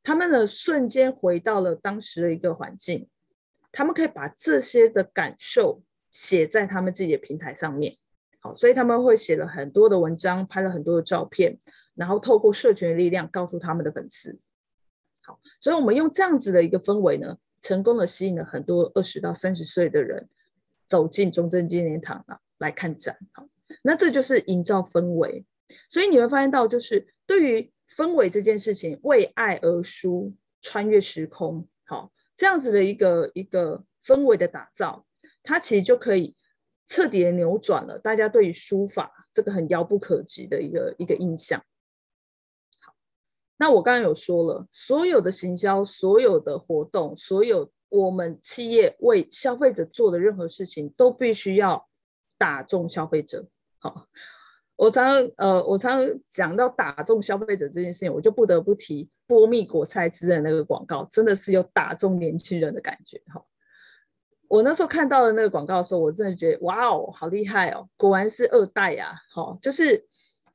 他们呢瞬间回到了当时的一个环境。他们可以把这些的感受写在他们自己的平台上面，好，所以他们会写了很多的文章，拍了很多的照片，然后透过社群的力量告诉他们的粉丝，好，所以我们用这样子的一个氛围呢，成功的吸引了很多二十到三十岁的人走进中正纪念堂啊来看展，好，那这就是营造氛围，所以你会发现到，就是对于氛围这件事情，为爱而书，穿越时空，好。这样子的一个一个氛围的打造，它其实就可以彻底的扭转了大家对于书法这个很遥不可及的一个一个印象。好，那我刚刚有说了，所有的行销、所有的活动、所有我们企业为消费者做的任何事情，都必须要打中消费者。好。我常常呃，我常常讲到打中消费者这件事情，我就不得不提波蜜果菜汁的那个广告，真的是有打中年轻人的感觉哈。我那时候看到的那个广告的时候，我真的觉得哇哦，好厉害哦，果然是二代呀，好，就是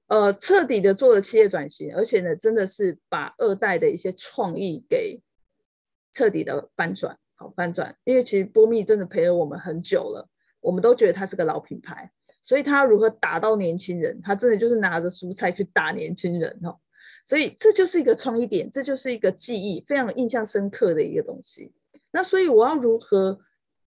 呃彻底的做了企业转型，而且呢，真的是把二代的一些创意给彻底的翻转，好翻转，因为其实波蜜真的陪了我们很久了，我们都觉得它是个老品牌。所以它如何打到年轻人？他真的就是拿着蔬菜去打年轻人哦。所以这就是一个创意点，这就是一个记忆，非常印象深刻的一个东西。那所以我要如何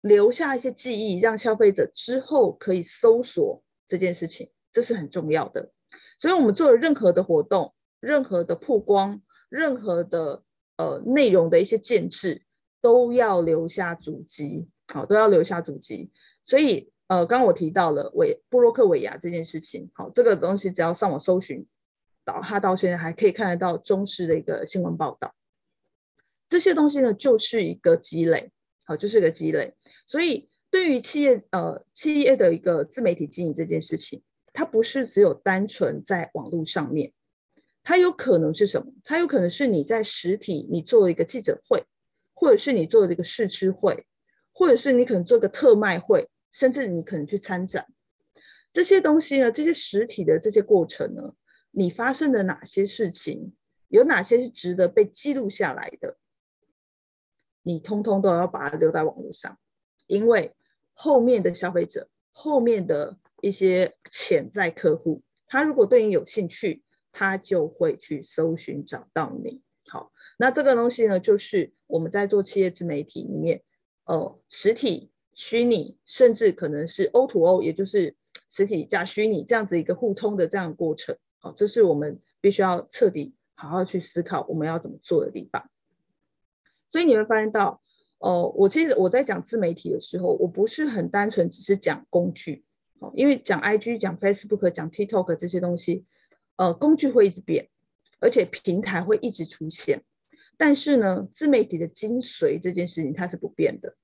留下一些记忆，让消费者之后可以搜索这件事情，这是很重要的。所以我们做了任何的活动、任何的曝光、任何的呃内容的一些建置，都要留下足迹，好，都要留下足迹。所以。呃，刚刚我提到了尾部落客尾牙这件事情，好，这个东西只要上网搜寻，他到现在还可以看得到中视的一个新闻报道。这些东西呢，就是一个积累，好，就是一个积累。所以对于企业呃企业的一个自媒体经营这件事情，它不是只有单纯在网络上面，它有可能是什么？它有可能是你在实体你做了一个记者会，或者是你做了一个试吃会，或者是你可能做个特卖会。甚至你可能去参展，这些东西呢，这些实体的这些过程呢，你发生的哪些事情，有哪些是值得被记录下来的，你通通都要把它留在网络上，因为后面的消费者，后面的一些潜在客户，他如果对你有兴趣，他就会去搜寻找到你。好，那这个东西呢，就是我们在做企业自媒体里面，呃，实体。虚拟甚至可能是 O to O，也就是实体加虚拟这样子一个互通的这样过程，这是我们必须要彻底好好去思考我们要怎么做的地方。所以你会发现到，哦，我其实我在讲自媒体的时候，我不是很单纯只是讲工具，哦，因为讲 IG、讲 Facebook、讲 TikTok 这些东西，呃，工具会一直变，而且平台会一直出现，但是呢，自媒体的精髓这件事情它是不变的。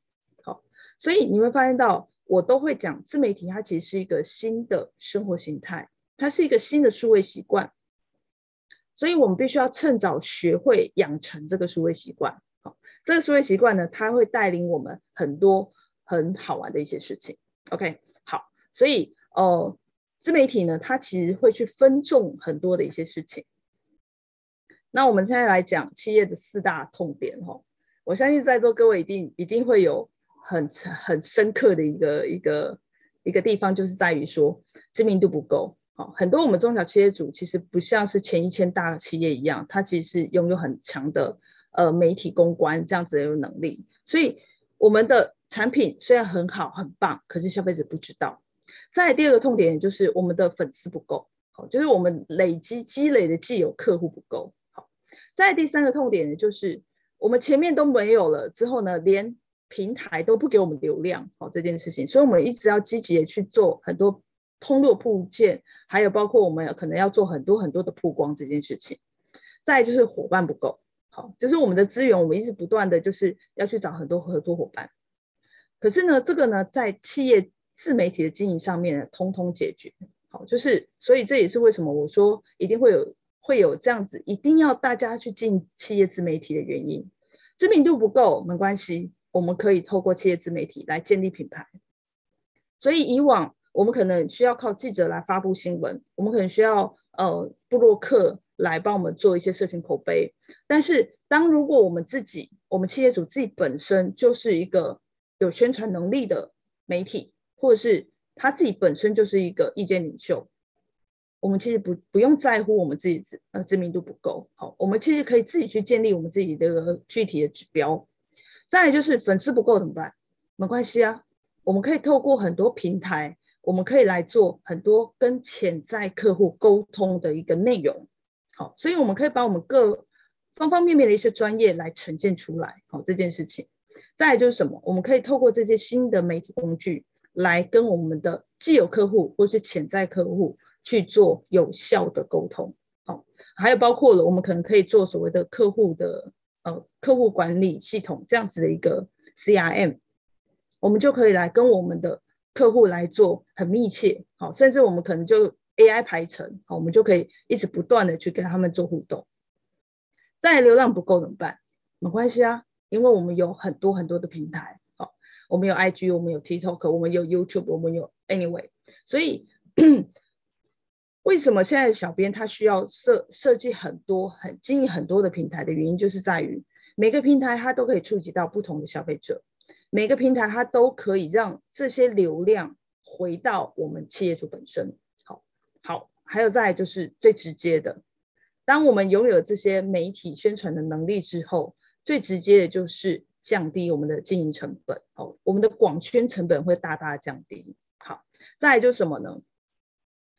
好所以你会发现到，我都会讲自媒体，它其实是一个新的生活形态，它是一个新的数位习惯。所以我们必须要趁早学会养成这个数位习惯。好，这个数位习惯呢，它会带领我们很多很好玩的一些事情。OK，好，所以呃，自媒体呢，它其实会去分众很多的一些事情。那我们现在来讲企业的四大痛点哈，我相信在座各位一定一定会有。很很深刻的一个一个一个地方，就是在于说知名度不够。好，很多我们中小企业主其实不像是前一千大企业一样，他其实是拥有很强的呃媒体公关这样子的能力。所以我们的产品虽然很好很棒，可是消费者不知道。再第二个痛点就是我们的粉丝不够，好，就是我们累积积累的既有客户不够。好，再第三个痛点，就是我们前面都没有了之后呢，连平台都不给我们流量，好，这件事情，所以我们一直要积极的去做很多通路铺建，还有包括我们可能要做很多很多的曝光这件事情。再就是伙伴不够，好，就是我们的资源，我们一直不断的就是要去找很多合作伙伴。可是呢，这个呢，在企业自媒体的经营上面呢，通通解决，好，就是所以这也是为什么我说一定会有会有这样子，一定要大家去进企业自媒体的原因。知名度不够没关系。我们可以透过企业自媒体来建立品牌，所以以往我们可能需要靠记者来发布新闻，我们可能需要呃部落客来帮我们做一些社群口碑。但是当如果我们自己，我们企业主自己本身就是一个有宣传能力的媒体，或者是他自己本身就是一个意见领袖，我们其实不不用在乎我们自己知呃知名度不够好，我们其实可以自己去建立我们自己的具体的指标。再来就是粉丝不够怎么办？没关系啊，我们可以透过很多平台，我们可以来做很多跟潜在客户沟通的一个内容。好，所以我们可以把我们各方方面面的一些专业来呈现出来。好，这件事情，再来就是什么？我们可以透过这些新的媒体工具，来跟我们的既有客户或是潜在客户去做有效的沟通。好，还有包括了我们可能可以做所谓的客户的呃客户管理系统这样子的一个 CRM，我们就可以来跟我们的客户来做很密切，好，甚至我们可能就 AI 排程，好，我们就可以一直不断的去跟他们做互动。再流量不够怎么办？没关系啊，因为我们有很多很多的平台，好，我们有 IG，我们有 TikTok，我们有 YouTube，我们有 Anyway，所以 为什么现在的小编他需要设设计很多很经营很多的平台的原因，就是在于每个平台它都可以触及到不同的消费者。每个平台它都可以让这些流量回到我们企业主本身。好，好，还有再就是最直接的，当我们拥有这些媒体宣传的能力之后，最直接的就是降低我们的经营成本。好，我们的广宣成本会大大降低。好，再就是什么呢？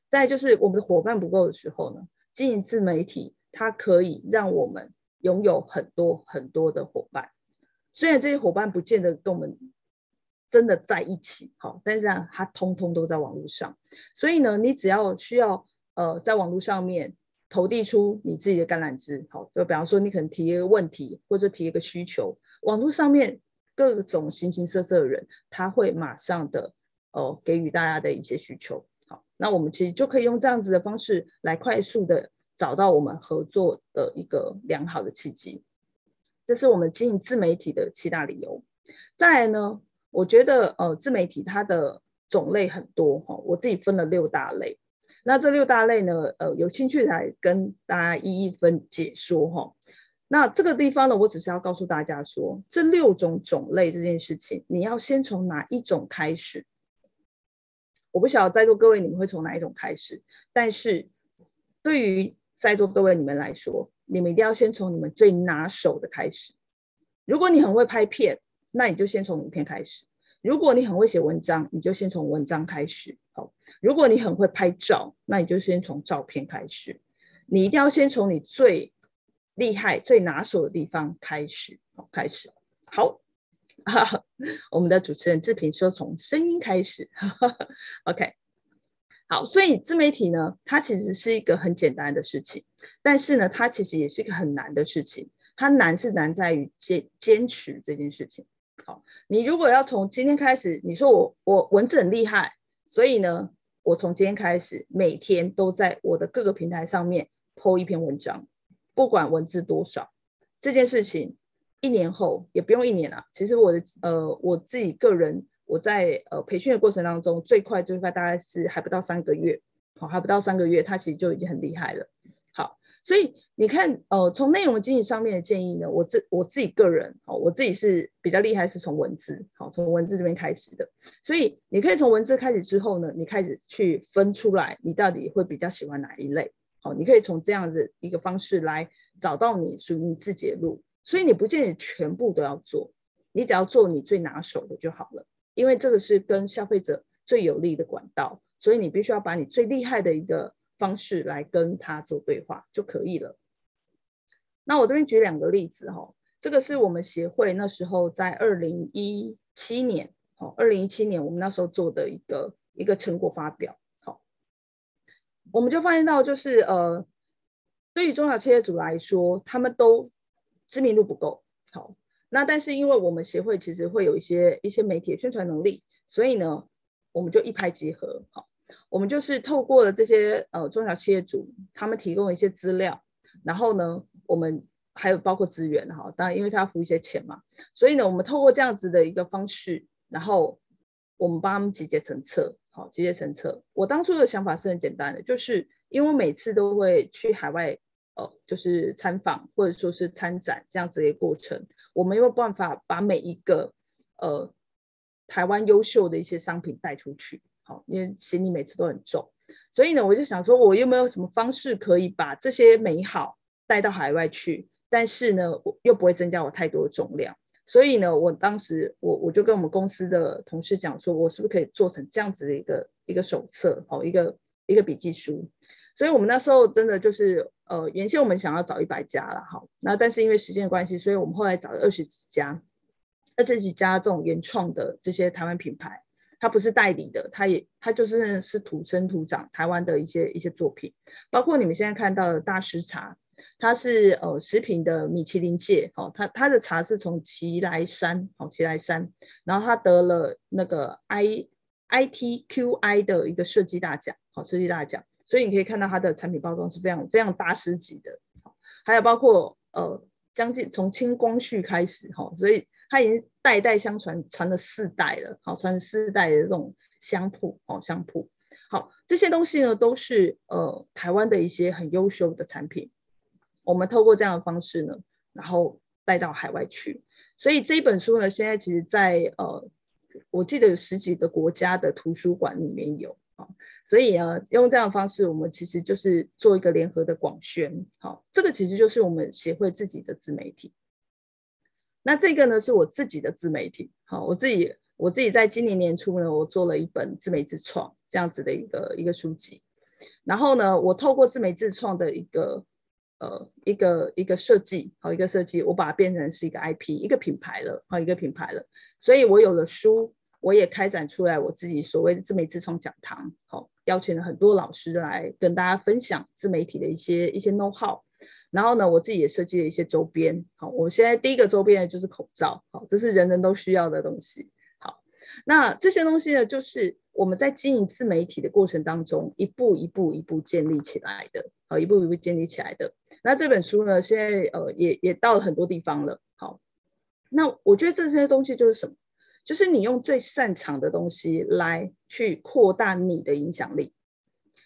再就是我们的伙伴不够的时候呢，经营自媒体它可以让我们拥有很多很多的伙伴。虽然这些伙伴不见得跟我们真的在一起，好，但是啊，他通通都在网络上。所以呢，你只要需要呃，在网络上面投递出你自己的橄榄枝，好，就比方说你可能提一个问题或者提一个需求，网络上面各种形形色色的人，他会马上的呃给予大家的一些需求，好，那我们其实就可以用这样子的方式来快速的找到我们合作的一个良好的契机。这是我们经营自媒体的七大理由。再来呢，我觉得呃，自媒体它的种类很多哈，我自己分了六大类。那这六大类呢，呃，有兴趣来跟大家一一分解说哈。那这个地方呢，我只是要告诉大家说，这六种种类这件事情，你要先从哪一种开始？我不晓得在座各位你们会从哪一种开始，但是对于在座各位你们来说。你们一定要先从你们最拿手的开始。如果你很会拍片，那你就先从影片开始；如果你很会写文章，你就先从文章开始。好，如果你很会拍照，那你就先从照片开始。你一定要先从你最厉害、最拿手的地方开始。好，开始。好，哈哈，我们的主持人志平说从声音开始。哈 哈，OK。好，所以自媒体呢，它其实是一个很简单的事情，但是呢，它其实也是一个很难的事情。它难是难在于坚坚持这件事情。好，你如果要从今天开始，你说我我文字很厉害，所以呢，我从今天开始每天都在我的各个平台上面 po 一篇文章，不管文字多少，这件事情一年后也不用一年了。其实我的呃我自己个人。我在呃培训的过程当中，最快最快大概是还不到三个月，好，还不到三个月，他其实就已经很厉害了。好，所以你看，呃，从内容经营上面的建议呢，我自我自己个人，好，我自己是比较厉害，是从文字，好，从文字这边开始的。所以你可以从文字开始之后呢，你开始去分出来，你到底会比较喜欢哪一类，好，你可以从这样子一个方式来找到你属于你自己的路。所以你不见得全部都要做，你只要做你最拿手的就好了。因为这个是跟消费者最有利的管道，所以你必须要把你最厉害的一个方式来跟他做对话就可以了。那我这边举两个例子哈，这个是我们协会那时候在二零一七年，哦，二零一七年我们那时候做的一个一个成果发表，好，我们就发现到就是呃，对于中小企业主来说，他们都知名度不够，好。那但是因为我们协会其实会有一些一些媒体宣传能力，所以呢，我们就一拍即合，好，我们就是透过了这些呃中小企业主他们提供一些资料，然后呢，我们还有包括资源哈，当然因为他要付一些钱嘛，所以呢，我们透过这样子的一个方式，然后我们帮他们集结成册，好，集结成册。我当初的想法是很简单的，就是因为每次都会去海外。呃，就是参访或者说是参展这样子的一个过程，我没有办法把每一个呃台湾优秀的一些商品带出去，好，因为行李每次都很重，所以呢，我就想说，我又没有什么方式可以把这些美好带到海外去，但是呢，我又不会增加我太多的重量，所以呢，我当时我我就跟我们公司的同事讲说，我是不是可以做成这样子的一个一个手册，好，一个一个笔记书。所以我们那时候真的就是，呃，原先我们想要找一百家了，好，那但是因为时间的关系，所以我们后来找了二十几家。二十几家这种原创的这些台湾品牌，它不是代理的，它也它就是是土生土长台湾的一些一些作品，包括你们现在看到的大师茶，它是呃食品的米其林界，哦，它它的茶是从奇来山，哦奇来山，然后它得了那个 I I T Q I 的一个设计大奖，好设计大奖，所以你可以看到它的产品包装是非常非常大师级的，还有包括呃将近从清光绪开始，哈，所以。它已经代代相传，传了四代了，好，传四代的这种香铺，哦，香铺，好，这些东西呢，都是呃台湾的一些很优秀的产品，我们透过这样的方式呢，然后带到海外去，所以这一本书呢，现在其实在呃，我记得有十几个国家的图书馆里面有，好，所以呢，用这样的方式，我们其实就是做一个联合的广宣，好，这个其实就是我们协会自己的自媒体。那这个呢，是我自己的自媒体，好，我自己我自己在今年年初呢，我做了一本自媒自创这样子的一个一个书籍，然后呢，我透过自媒自创的一个呃一个一个设计，好一个设计，我把它变成是一个 IP 一个品牌了，好一个品牌了，所以我有了书，我也开展出来我自己所谓的自媒自创讲堂，好，邀请了很多老师来跟大家分享自媒体的一些一些 know how。然后呢，我自己也设计了一些周边。好，我现在第一个周边就是口罩。好，这是人人都需要的东西。好，那这些东西呢，就是我们在经营自媒体的过程当中，一步一步一步建立起来的。好，一步一步建立起来的。那这本书呢，现在呃也也到了很多地方了。好，那我觉得这些东西就是什么？就是你用最擅长的东西来去扩大你的影响力。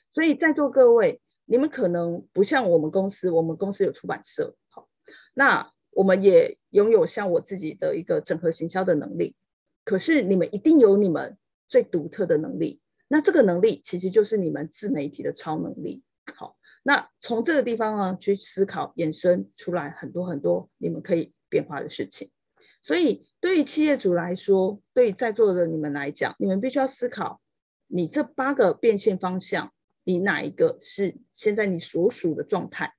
所以在座各位。你们可能不像我们公司，我们公司有出版社，好，那我们也拥有像我自己的一个整合行销的能力。可是你们一定有你们最独特的能力，那这个能力其实就是你们自媒体的超能力。好，那从这个地方呢去思考，衍生出来很多很多你们可以变化的事情。所以对于企业主来说，对于在座的你们来讲，你们必须要思考，你这八个变现方向。你哪一个是现在你所属的状态？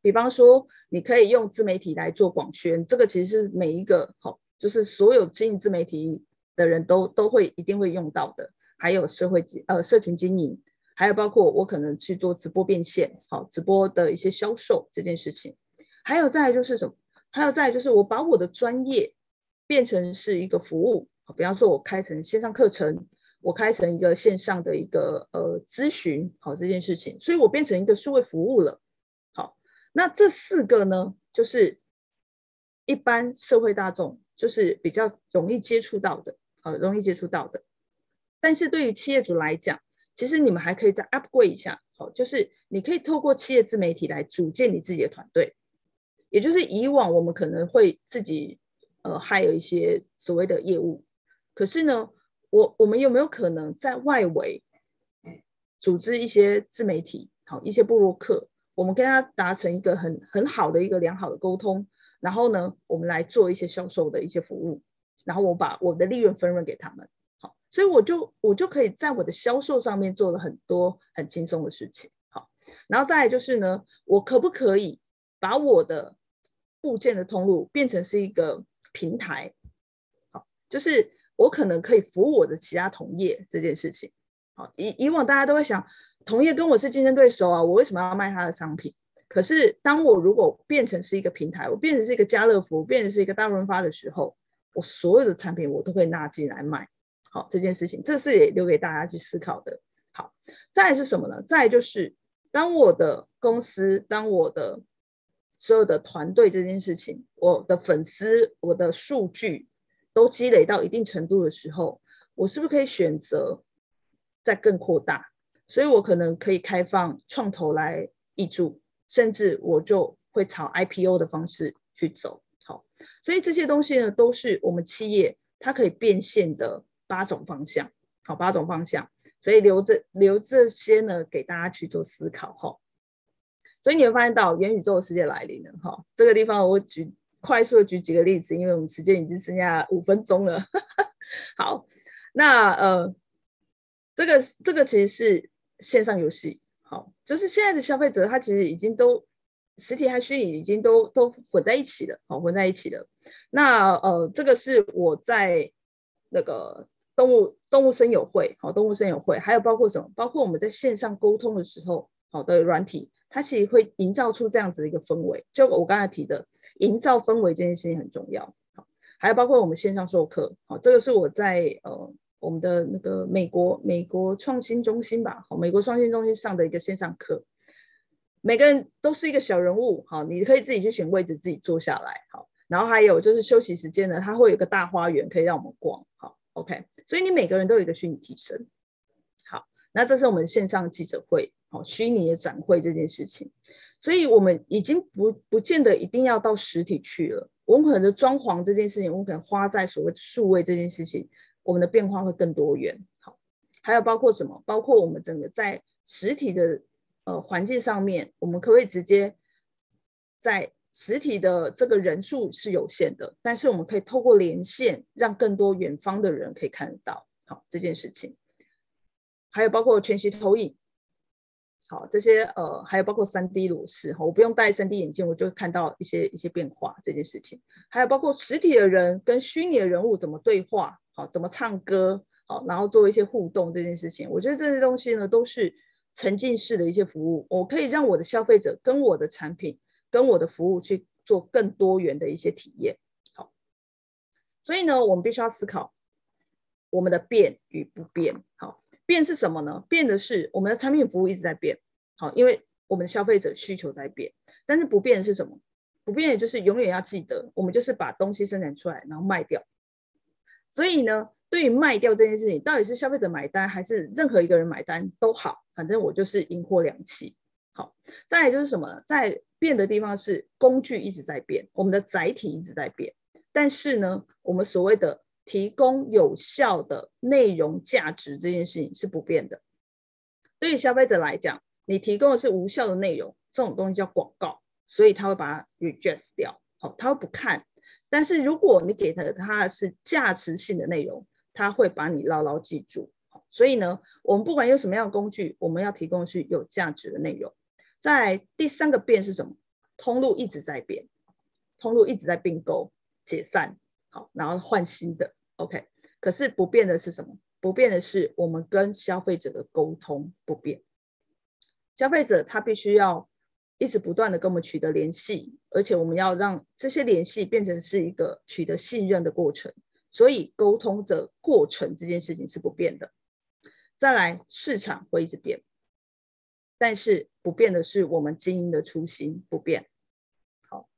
比方说，你可以用自媒体来做广宣，这个其实是每一个好，就是所有经营自媒体的人都都会一定会用到的。还有社会呃社群经营，还有包括我可能去做直播变现，好，直播的一些销售这件事情。还有再来就是什么？还有再来就是我把我的专业变成是一个服务，比方说我开成线上课程。我开成一个线上的一个呃咨询，好这件事情，所以我变成一个数位服务了。好，那这四个呢，就是一般社会大众就是比较容易接触到的，好容易接触到的。但是对于企业主来讲，其实你们还可以再 upgrade 一下，好，就是你可以透过企业自媒体来组建你自己的团队，也就是以往我们可能会自己呃还有一些所谓的业务，可是呢。我我们有没有可能在外围组织一些自媒体，好一些部落客，我们跟他达成一个很很好的一个良好的沟通，然后呢，我们来做一些销售的一些服务，然后我把我的利润分润给他们，好，所以我就我就可以在我的销售上面做了很多很轻松的事情，好，然后再来就是呢，我可不可以把我的部件的通路变成是一个平台，好，就是。我可能可以服务我的其他同业这件事情，好，以以往大家都会想，同业跟我是竞争对手啊，我为什么要卖他的商品？可是当我如果变成是一个平台，我变成是一个家乐福，变成是一个大润发的时候，我所有的产品我都会纳进来卖，好，这件事情，这是也留给大家去思考的。好，再是什么呢？再就是当我的公司，当我的所有的团队这件事情，我的粉丝，我的数据。都积累到一定程度的时候，我是不是可以选择再更扩大？所以我可能可以开放创投来挹注，甚至我就会朝 IPO 的方式去走。好，所以这些东西呢，都是我们企业它可以变现的八种方向。好，八种方向，所以留着留这些呢，给大家去做思考。哈，所以你会发现到元宇宙的世界来临了。哈，这个地方我举。快速的举几个例子，因为我们时间已经剩下五分钟了。好，那呃，这个这个其实是线上游戏，好，就是现在的消费者他其实已经都实体和虚拟已经都都混在一起了，好，混在一起了。那呃，这个是我在那个动物动物森友会，好，动物森友会，还有包括什么？包括我们在线上沟通的时候，好的软体，它其实会营造出这样子的一个氛围。就我刚才提的，营造氛围这件事情很重要。好，还有包括我们线上授课，好，这个是我在呃我们的那个美国美国创新中心吧，好，美国创新中心上的一个线上课。每个人都是一个小人物，好，你可以自己去选位置，自己坐下来，好。然后还有就是休息时间呢，它会有个大花园可以让我们逛，好，OK。所以你每个人都有一个虚拟替身，那这是我们线上记者会，好，虚拟的展会这件事情。所以我们已经不不见得一定要到实体去了，我们可能的装潢这件事情，我们可能花在所谓的数位这件事情，我们的变化会更多元，好。还有包括什么？包括我们整个在实体的。呃，环境上面，我们可不可以直接在实体的这个人数是有限的，但是我们可以透过连线，让更多远方的人可以看得到。好，这件事情，还有包括全息投影，好，这些呃，还有包括三 D 裸视，我不用戴三 D 眼镜，我就看到一些一些变化。这件事情，还有包括实体的人跟虚拟的人物怎么对话，好，怎么唱歌，好，然后做一些互动。这件事情，我觉得这些东西呢，都是。沉浸式的一些服务，我可以让我的消费者跟我的产品、跟我的服务去做更多元的一些体验。好，所以呢，我们必须要思考我们的变与不变。好，变是什么呢？变的是我们的产品服务一直在变。好，因为我们消费者需求在变。但是不变的是什么？不变的就是永远要记得，我们就是把东西生产出来，然后卖掉。所以呢，对于卖掉这件事情，到底是消费者买单还是任何一个人买单都好。反正我就是银货两訖。好，再来就是什么呢？在变的地方是工具一直在变，我们的载体一直在变，但是呢，我们所谓的提供有效的内容价值这件事情是不变的。对于消费者来讲，你提供的是无效的内容，这种东西叫广告，所以他会把它 reject 掉，好，他会不看。但是如果你给他的他是价值性的内容，他会把你牢牢记住。所以呢，我们不管用什么样的工具，我们要提供是有价值的内容。在第三个变是什么？通路一直在变，通路一直在并购、解散，好，然后换新的。OK，可是不变的是什么？不变的是我们跟消费者的沟通不变。消费者他必须要一直不断的跟我们取得联系，而且我们要让这些联系变成是一个取得信任的过程。所以沟通的过程这件事情是不变的。再来，市场会一直变，但是不变的是我们经营的初心不变。好，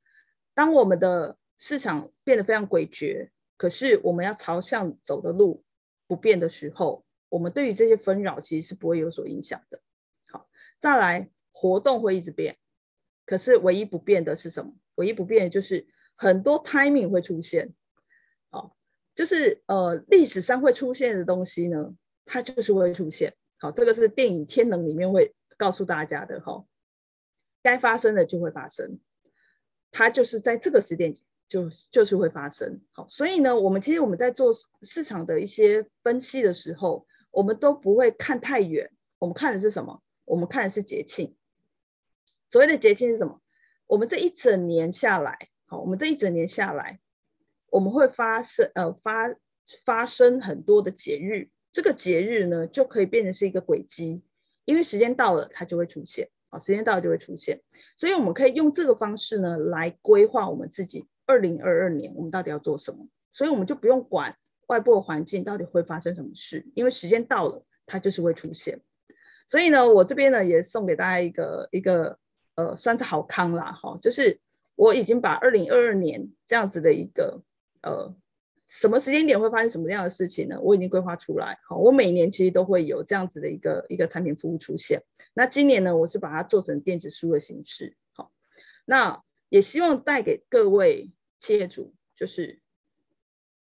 当我们的市场变得非常诡谲，可是我们要朝向走的路不变的时候，我们对于这些纷扰其实是不会有所影响的。好，再来，活动会一直变，可是唯一不变的是什么？唯一不变的就是很多 timing 会出现。好，就是呃历史上会出现的东西呢，它就是会出现，好，这个是电影《天能》里面会告诉大家的哈，该发生的就会发生，它就是在这个时点就就是会发生，好，所以呢，我们其实我们在做市场的一些分析的时候，我们都不会看太远，我们看的是什么？我们看的是节庆。所谓的节庆是什么？我们这一整年下来，好，我们这一整年下来，我们会发生呃发发生很多的节日。这个节日呢，就可以变成是一个轨迹，因为时间到了，它就会出现。啊，时间到了就会出现，所以我们可以用这个方式呢，来规划我们自己二零二二年我们到底要做什么。所以我们就不用管外部的环境到底会发生什么事，因为时间到了，它就是会出现。所以呢，我这边呢也送给大家一个一个呃，算是好康啦，哈，就是我已经把二零二二年这样子的一个呃。什么时间点会发生什么样的事情呢？我已经规划出来。好，我每年其实都会有这样子的一个一个产品服务出现。那今年呢，我是把它做成电子书的形式。好，那也希望带给各位企业主，就是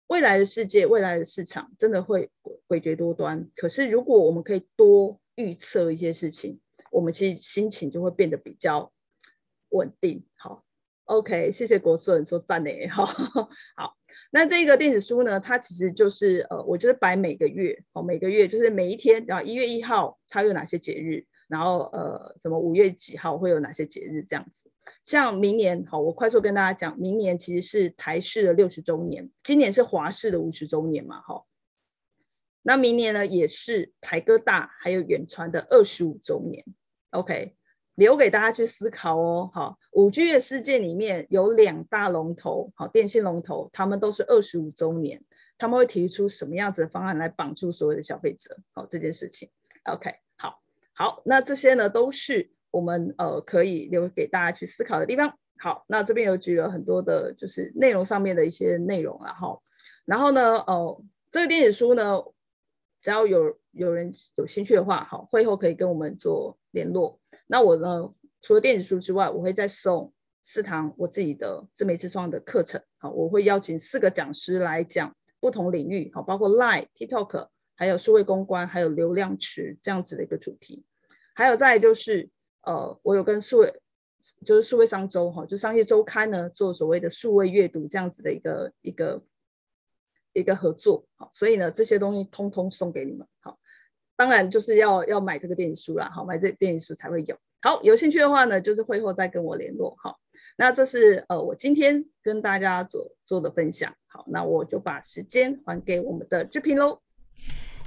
未来的世界、未来的市场真的会诡诡谲多端。可是如果我们可以多预测一些事情，我们其实心情就会变得比较稳定。好，OK，谢谢国顺说赞呢。好，好。那这个电子书呢，它其实就是呃，我就是摆每个月哦，每个月就是每一天，然后一月一号它有哪些节日，然后呃什么五月几号会有哪些节日这样子。像明年好，我快速跟大家讲，明年其实是台式的六十周年，今年是华视的五十周年嘛，哈。那明年呢也是台哥大还有远传的二十五周年，OK。留给大家去思考哦，好，五 G 的世界里面有两大龙头，好，电信龙头，他们都是二十五周年，他们会提出什么样子的方案来绑住所有的消费者，好，这件事情，OK，好，好，那这些呢都是我们呃可以留给大家去思考的地方，好，那这边有举了很多的就是内容上面的一些内容了哈，然后呢，哦、呃，这个电子书呢，只要有有人有兴趣的话，好，会后可以跟我们做联络。那我呢，除了电子书之外，我会再送四堂我自己的自媒体创的课程。好，我会邀请四个讲师来讲不同领域，好，包括 Line、TikTok，还有数位公关，还有流量池这样子的一个主题。还有再就是，呃，我有跟数位，就是数位商周哈，就商业周刊呢，做所谓的数位阅读这样子的一个一个一个合作。好，所以呢，这些东西通通送给你们。好。当然就是要要买这个电子书啦，好，买这电子书才会有。好，有兴趣的话呢，就是会后再跟我联络。好，那这是呃我今天跟大家做做的分享。好，那我就把时间还给我们的志平喽。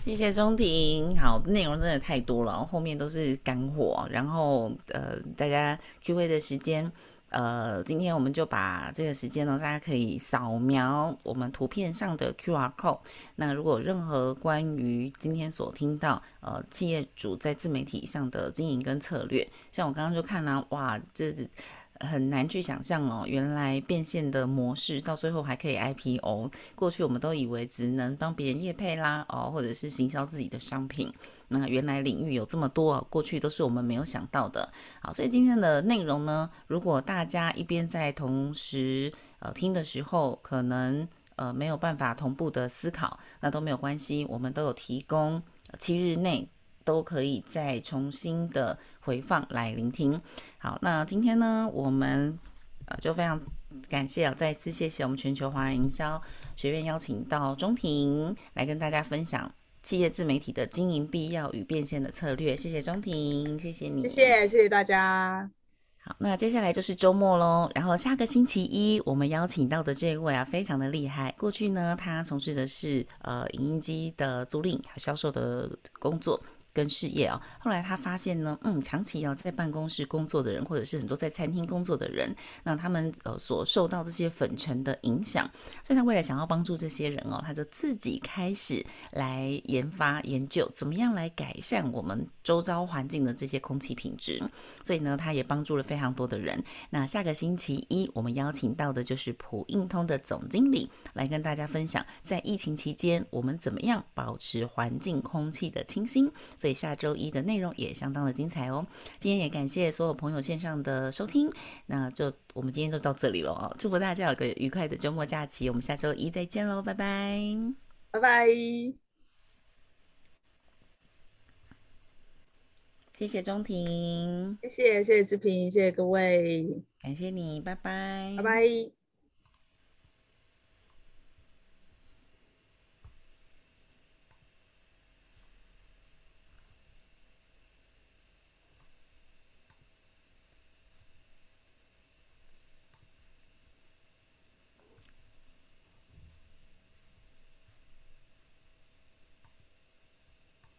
谢谢中庭。好，内容真的太多了，后面都是干货。然后呃，大家 Q&A 的时间。呃，今天我们就把这个时间呢，大家可以扫描我们图片上的 QR code。那如果任何关于今天所听到，呃，企业主在自媒体上的经营跟策略，像我刚刚就看了，哇，这。很难去想象哦，原来变现的模式到最后还可以 IPO。过去我们都以为只能帮别人业配啦，哦，或者是行销自己的商品。那原来领域有这么多，过去都是我们没有想到的。好，所以今天的内容呢，如果大家一边在同时呃听的时候，可能呃没有办法同步的思考，那都没有关系，我们都有提供七日内。都可以再重新的回放来聆听。好，那今天呢，我们呃就非常感谢啊，再一次谢谢我们全球华人营销学院邀请到钟婷来跟大家分享企业自媒体的经营必要与变现的策略。谢谢钟婷，谢谢你，谢谢谢谢大家。好，那接下来就是周末喽。然后下个星期一，我们邀请到的这位啊，非常的厉害。过去呢，他从事的是呃影音机的租赁和销售的工作。跟事业啊，后来他发现呢，嗯，长期要在办公室工作的人，或者是很多在餐厅工作的人，那他们呃所受到这些粉尘的影响，所以他为了想要帮助这些人哦，他就自己开始来研发研究，怎么样来改善我们周遭环境的这些空气品质。所以呢，他也帮助了非常多的人。那下个星期一，我们邀请到的就是普应通的总经理来跟大家分享，在疫情期间我们怎么样保持环境空气的清新。所以下周一的内容也相当的精彩哦。今天也感谢所有朋友线上的收听，那就我们今天就到这里了哦。祝福大家有个愉快的周末假期，我们下周一再见喽，拜拜，拜拜。谢谢钟婷，谢谢谢谢志平，谢谢各位，感谢你，拜拜，拜拜。